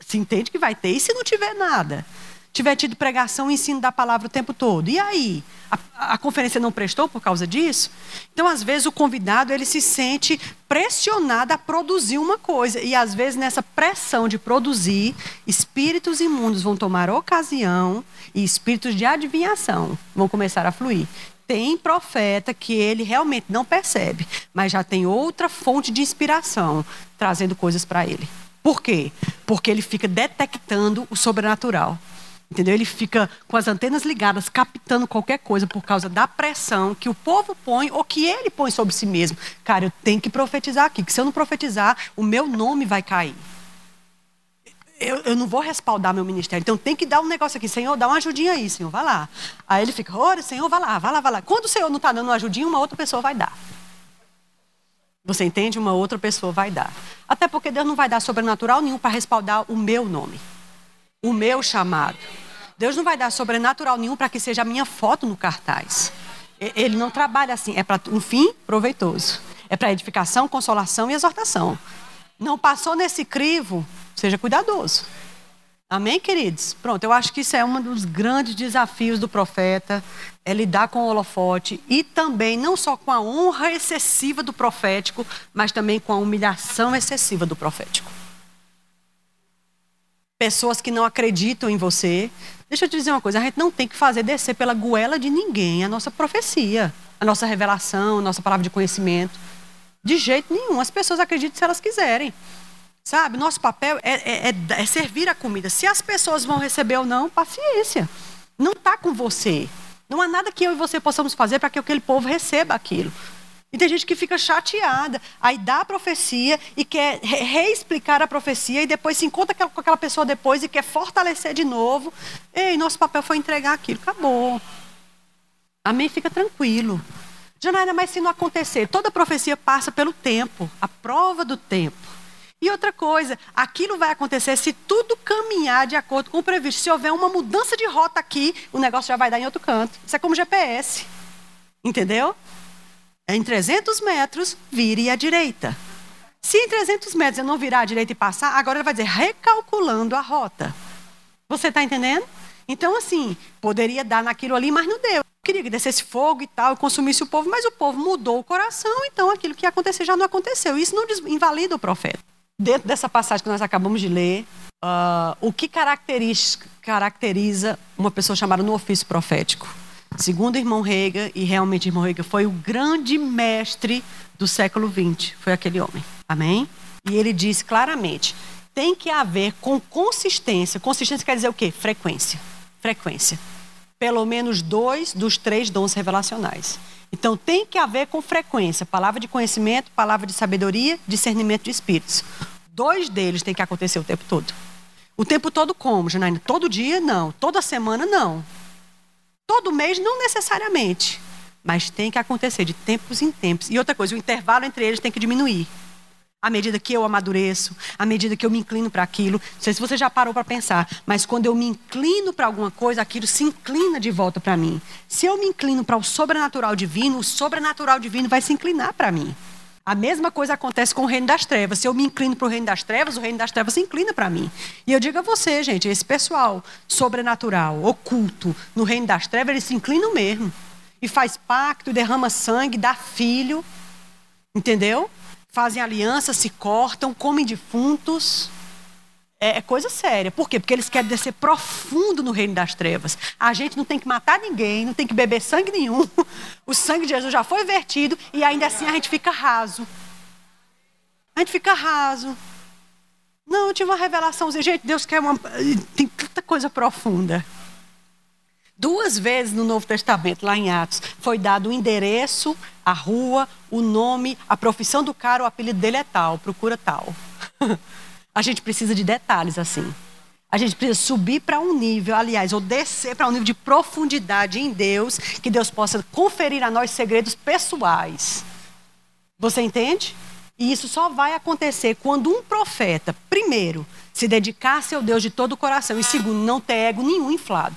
Se entende que vai ter. E se não tiver nada? Tiver tido pregação e ensino da palavra o tempo todo. E aí? A, a, conferência não prestou por causa disso? Então, às vezes, o convidado ele se sente pressionado a produzir uma coisa. E, às vezes, nessa pressão de produzir, espíritos imundos vão tomar ocasião e espíritos de adivinhação vão começar a fluir. Tem profeta que ele realmente não percebe, mas já tem outra fonte de inspiração trazendo coisas para ele. Por quê? Porque ele fica detectando o sobrenatural. Entendeu? Ele fica com as antenas ligadas, captando qualquer coisa por causa da pressão que o povo põe ou que ele põe sobre si mesmo. Cara, eu tenho que profetizar aqui, que se eu não profetizar, o meu nome vai cair. Eu, eu, não vou respaldar meu ministério. Então tem que dar um negócio aqui. Senhor, dá uma ajudinha aí, Senhor, vai lá. Aí ele fica, ora, Senhor, vai lá, vai lá, vai lá. Quando o Senhor não está dando uma ajudinha, uma outra pessoa vai dar. Você entende? Uma outra pessoa vai dar. Até porque Deus não vai dar sobrenatural nenhum para respaldar o meu nome. O meu chamado. Deus não vai dar sobrenatural nenhum para que seja a minha foto no cartaz. Ele não trabalha assim. É para um fim proveitoso. É para edificação, consolação e exortação. Não passou nesse crivo, seja cuidadoso. Amém, queridos? Pronto, eu acho que isso é um dos grandes desafios do profeta, é lidar com o holofote e também não só com a honra excessiva do profético, mas também com a humilhação excessiva do profético. Pessoas que não acreditam em você, Deixa eu te dizer uma coisa: a gente não tem que fazer descer pela goela de ninguém a nossa profecia, a nossa revelação, a nossa palavra de conhecimento. De jeito nenhum. As pessoas acreditam se elas quiserem. Sabe? Nosso papel é, é, é, é servir a comida. Se as pessoas vão receber ou não, paciência. Não está com você. Não há nada que eu e você possamos fazer para que aquele povo receba aquilo. E tem gente que fica chateada, aí dá a profecia e quer reexplicar a profecia e depois se encontra com aquela pessoa depois e quer fortalecer de novo. Ei, nosso papel foi entregar aquilo, acabou. Amém? Fica tranquilo. Janaína, mas se não acontecer, toda profecia passa pelo tempo, a prova do tempo. E outra coisa, aquilo vai acontecer se tudo caminhar de acordo com o previsto. Se houver uma mudança de rota aqui, o negócio já vai dar em outro canto. Isso é como GPS. Entendeu? Em 300 metros, vire à direita. Se em 300 metros eu não virar à direita e passar, agora ele vai dizer recalculando a rota. Você está entendendo? Então, assim, poderia dar naquilo ali, mas não deu. Eu queria que descesse fogo e tal, consumisse o povo, mas o povo mudou o coração, então aquilo que ia acontecer já não aconteceu. Isso não invalida o profeta. Dentro dessa passagem que nós acabamos de ler, uh, o que caracteriza, caracteriza uma pessoa chamada no ofício profético? Segundo irmão Rega, e realmente irmão Rega foi o grande mestre do século XX, foi aquele homem. Amém? E ele diz claramente: tem que haver com consistência. Consistência quer dizer o quê? Frequência. Frequência. Pelo menos dois dos três dons revelacionais. Então tem que haver com frequência palavra de conhecimento, palavra de sabedoria, discernimento de espíritos. Dois deles tem que acontecer o tempo todo. O tempo todo como, Janaína? Todo dia? Não. Toda semana? Não. Todo mês? Não necessariamente. Mas tem que acontecer de tempos em tempos. E outra coisa, o intervalo entre eles tem que diminuir. À medida que eu amadureço, à medida que eu me inclino para aquilo. Não sei se você já parou para pensar, mas quando eu me inclino para alguma coisa, aquilo se inclina de volta para mim. Se eu me inclino para o sobrenatural divino, o sobrenatural divino vai se inclinar para mim. A mesma coisa acontece com o reino das trevas. Se eu me inclino para o reino das trevas, o reino das trevas se inclina para mim. E eu digo a você, gente, esse pessoal sobrenatural, oculto, no reino das trevas, eles se inclinam mesmo. E faz pacto, derrama sangue, dá filho. Entendeu? fazem aliança, se cortam, comem defuntos. É, é coisa séria. Por quê? Porque eles querem descer profundo no reino das trevas. A gente não tem que matar ninguém, não tem que beber sangue nenhum. O sangue de Jesus já foi vertido e ainda assim a gente fica raso. A gente fica raso. Não, eu tive uma revelação. Gente, Deus quer uma. Tem tanta coisa profunda. Duas vezes no Novo Testamento, lá em Atos, foi dado o endereço, a rua, o nome, a profissão do cara, o apelido dele é tal, procura tal. a gente precisa de detalhes assim. A gente precisa subir para um nível, aliás, ou descer para um nível de profundidade em Deus, que Deus possa conferir a nós segredos pessoais. Você entende? E isso só vai acontecer quando um profeta, primeiro, se dedicar a seu Deus de todo o coração, e segundo, não ter ego nenhum inflado.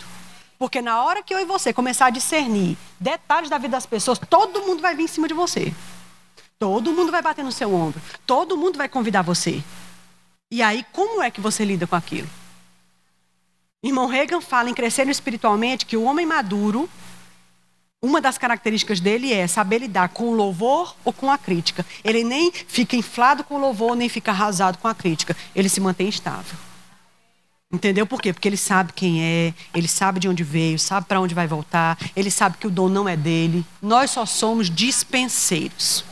Porque na hora que eu e você começar a discernir detalhes da vida das pessoas, todo mundo vai vir em cima de você. Todo mundo vai bater no seu ombro. Todo mundo vai convidar você. E aí, como é que você lida com aquilo? Irmão Reagan fala em crescer espiritualmente que o homem maduro, uma das características dele é saber lidar com o louvor ou com a crítica. Ele nem fica inflado com o louvor, nem fica arrasado com a crítica. Ele se mantém estável. Entendeu por quê? Porque ele sabe quem é, ele sabe de onde veio, sabe para onde vai voltar, ele sabe que o dom não é dele. Nós só somos dispenseiros.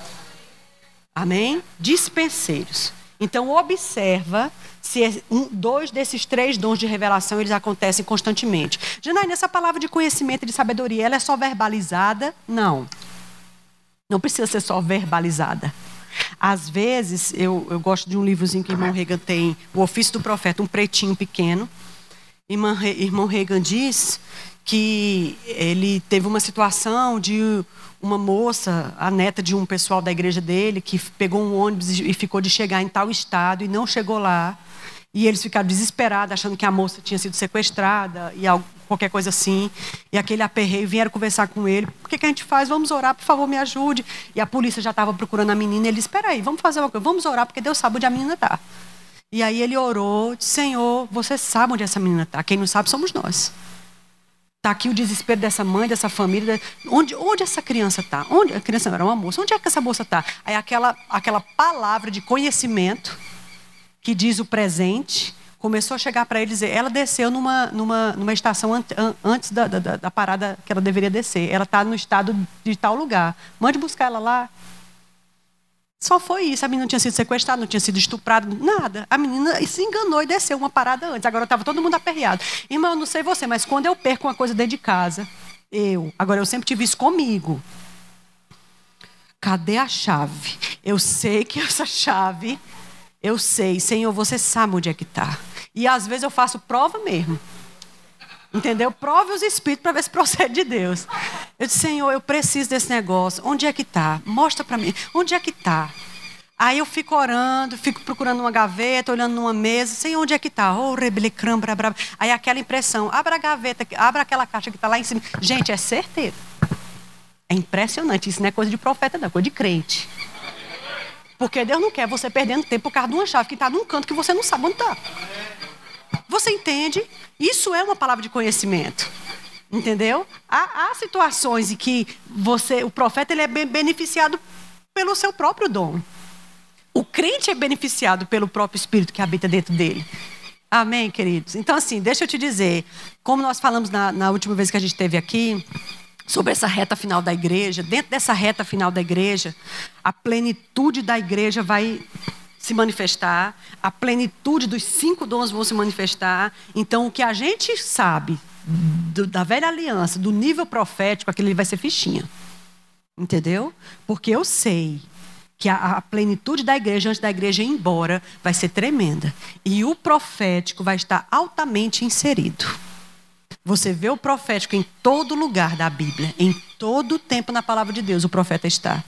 Amém? Dispenseiros. Então observa se um, dois desses três dons de revelação eles acontecem constantemente. Janaína, essa palavra de conhecimento e de sabedoria, ela é só verbalizada? Não. Não precisa ser só verbalizada. Às vezes, eu, eu gosto de um livrozinho que o irmão Reagan tem, O Ofício do Profeta, um pretinho pequeno. Irmão, Reagan diz que ele teve uma situação de uma moça, a neta de um pessoal da igreja dele, que pegou um ônibus e ficou de chegar em tal estado e não chegou lá. E eles ficaram desesperados, achando que a moça tinha sido sequestrada e algo, qualquer coisa assim. E aquele aperreio vieram conversar com ele. O que, que a gente faz? Vamos orar, por favor, me ajude. E a polícia já estava procurando a menina. Ele disse: Espera aí, vamos fazer uma coisa, vamos orar, porque Deus sabe onde a menina está. E aí ele orou, disse: Senhor, você sabe onde essa menina está. Quem não sabe somos nós. Está aqui o desespero dessa mãe, dessa família. Onde, onde essa criança está? Onde a criança não era uma moça? Onde é que essa moça está? Aí aquela, aquela palavra de conhecimento que diz o presente, começou a chegar para ele dizer, ela desceu numa, numa, numa estação an, an, antes da, da, da, parada que ela deveria descer. Ela está no estado de tal lugar. Mande buscar ela lá. Só foi isso. A menina não tinha sido sequestrada, não tinha sido estuprada, nada. A menina se enganou e desceu uma parada antes. Agora estava todo mundo aperreado. Irmão, eu não sei você, mas quando eu perco uma coisa dentro de casa, eu, agora eu sempre tive isso comigo. Cadê a chave? Eu sei que essa chave eu sei, Senhor, você sabe onde é que está. E às vezes eu faço prova mesmo. Entendeu? Prove os espíritos para ver se procede de Deus. Eu disse, Senhor, eu preciso desse negócio. Onde é que está? Mostra para mim. Onde é que está? Aí eu fico orando, fico procurando uma gaveta, olhando numa mesa, sei onde é que está. Oh, rebelecram, brabra. Aí aquela impressão, abra a gaveta, abra aquela caixa que está lá em cima. Gente, é certeiro. É impressionante. Isso não é coisa de profeta, não, é coisa de crente. Porque Deus não quer você perdendo tempo por causa de uma chave que está num canto que você não sabe onde está. Você entende? Isso é uma palavra de conhecimento. Entendeu? Há, há, situações em que você, o profeta ele é beneficiado pelo seu próprio dom. O crente é beneficiado pelo próprio Espírito que habita dentro dele. Amém, queridos? Então, assim, deixa eu te dizer, como nós falamos na, na última vez que a gente esteve aqui, sobre essa reta final da igreja, dentro dessa reta final da igreja, a plenitude da igreja vai se manifestar, a plenitude dos cinco dons vão se manifestar. Então, o que a gente sabe do, da velha aliança, do nível profético, aquele vai ser fichinha. Entendeu? Porque eu sei que a, a, plenitude da igreja, antes da igreja ir embora, vai ser tremenda. E o profético vai estar altamente inserido. Você vê o profético em todo lugar da Bíblia, em todo tempo na palavra de Deus, o profeta está.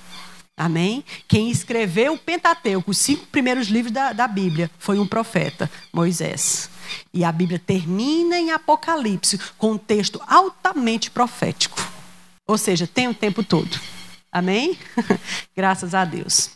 Amém? Quem escreveu o Pentateuco, os cinco primeiros livros da, da Bíblia, foi um profeta, Moisés. E a Bíblia termina em Apocalipse com um texto altamente profético. Ou seja, tem o tempo todo. Amém? Graças a Deus.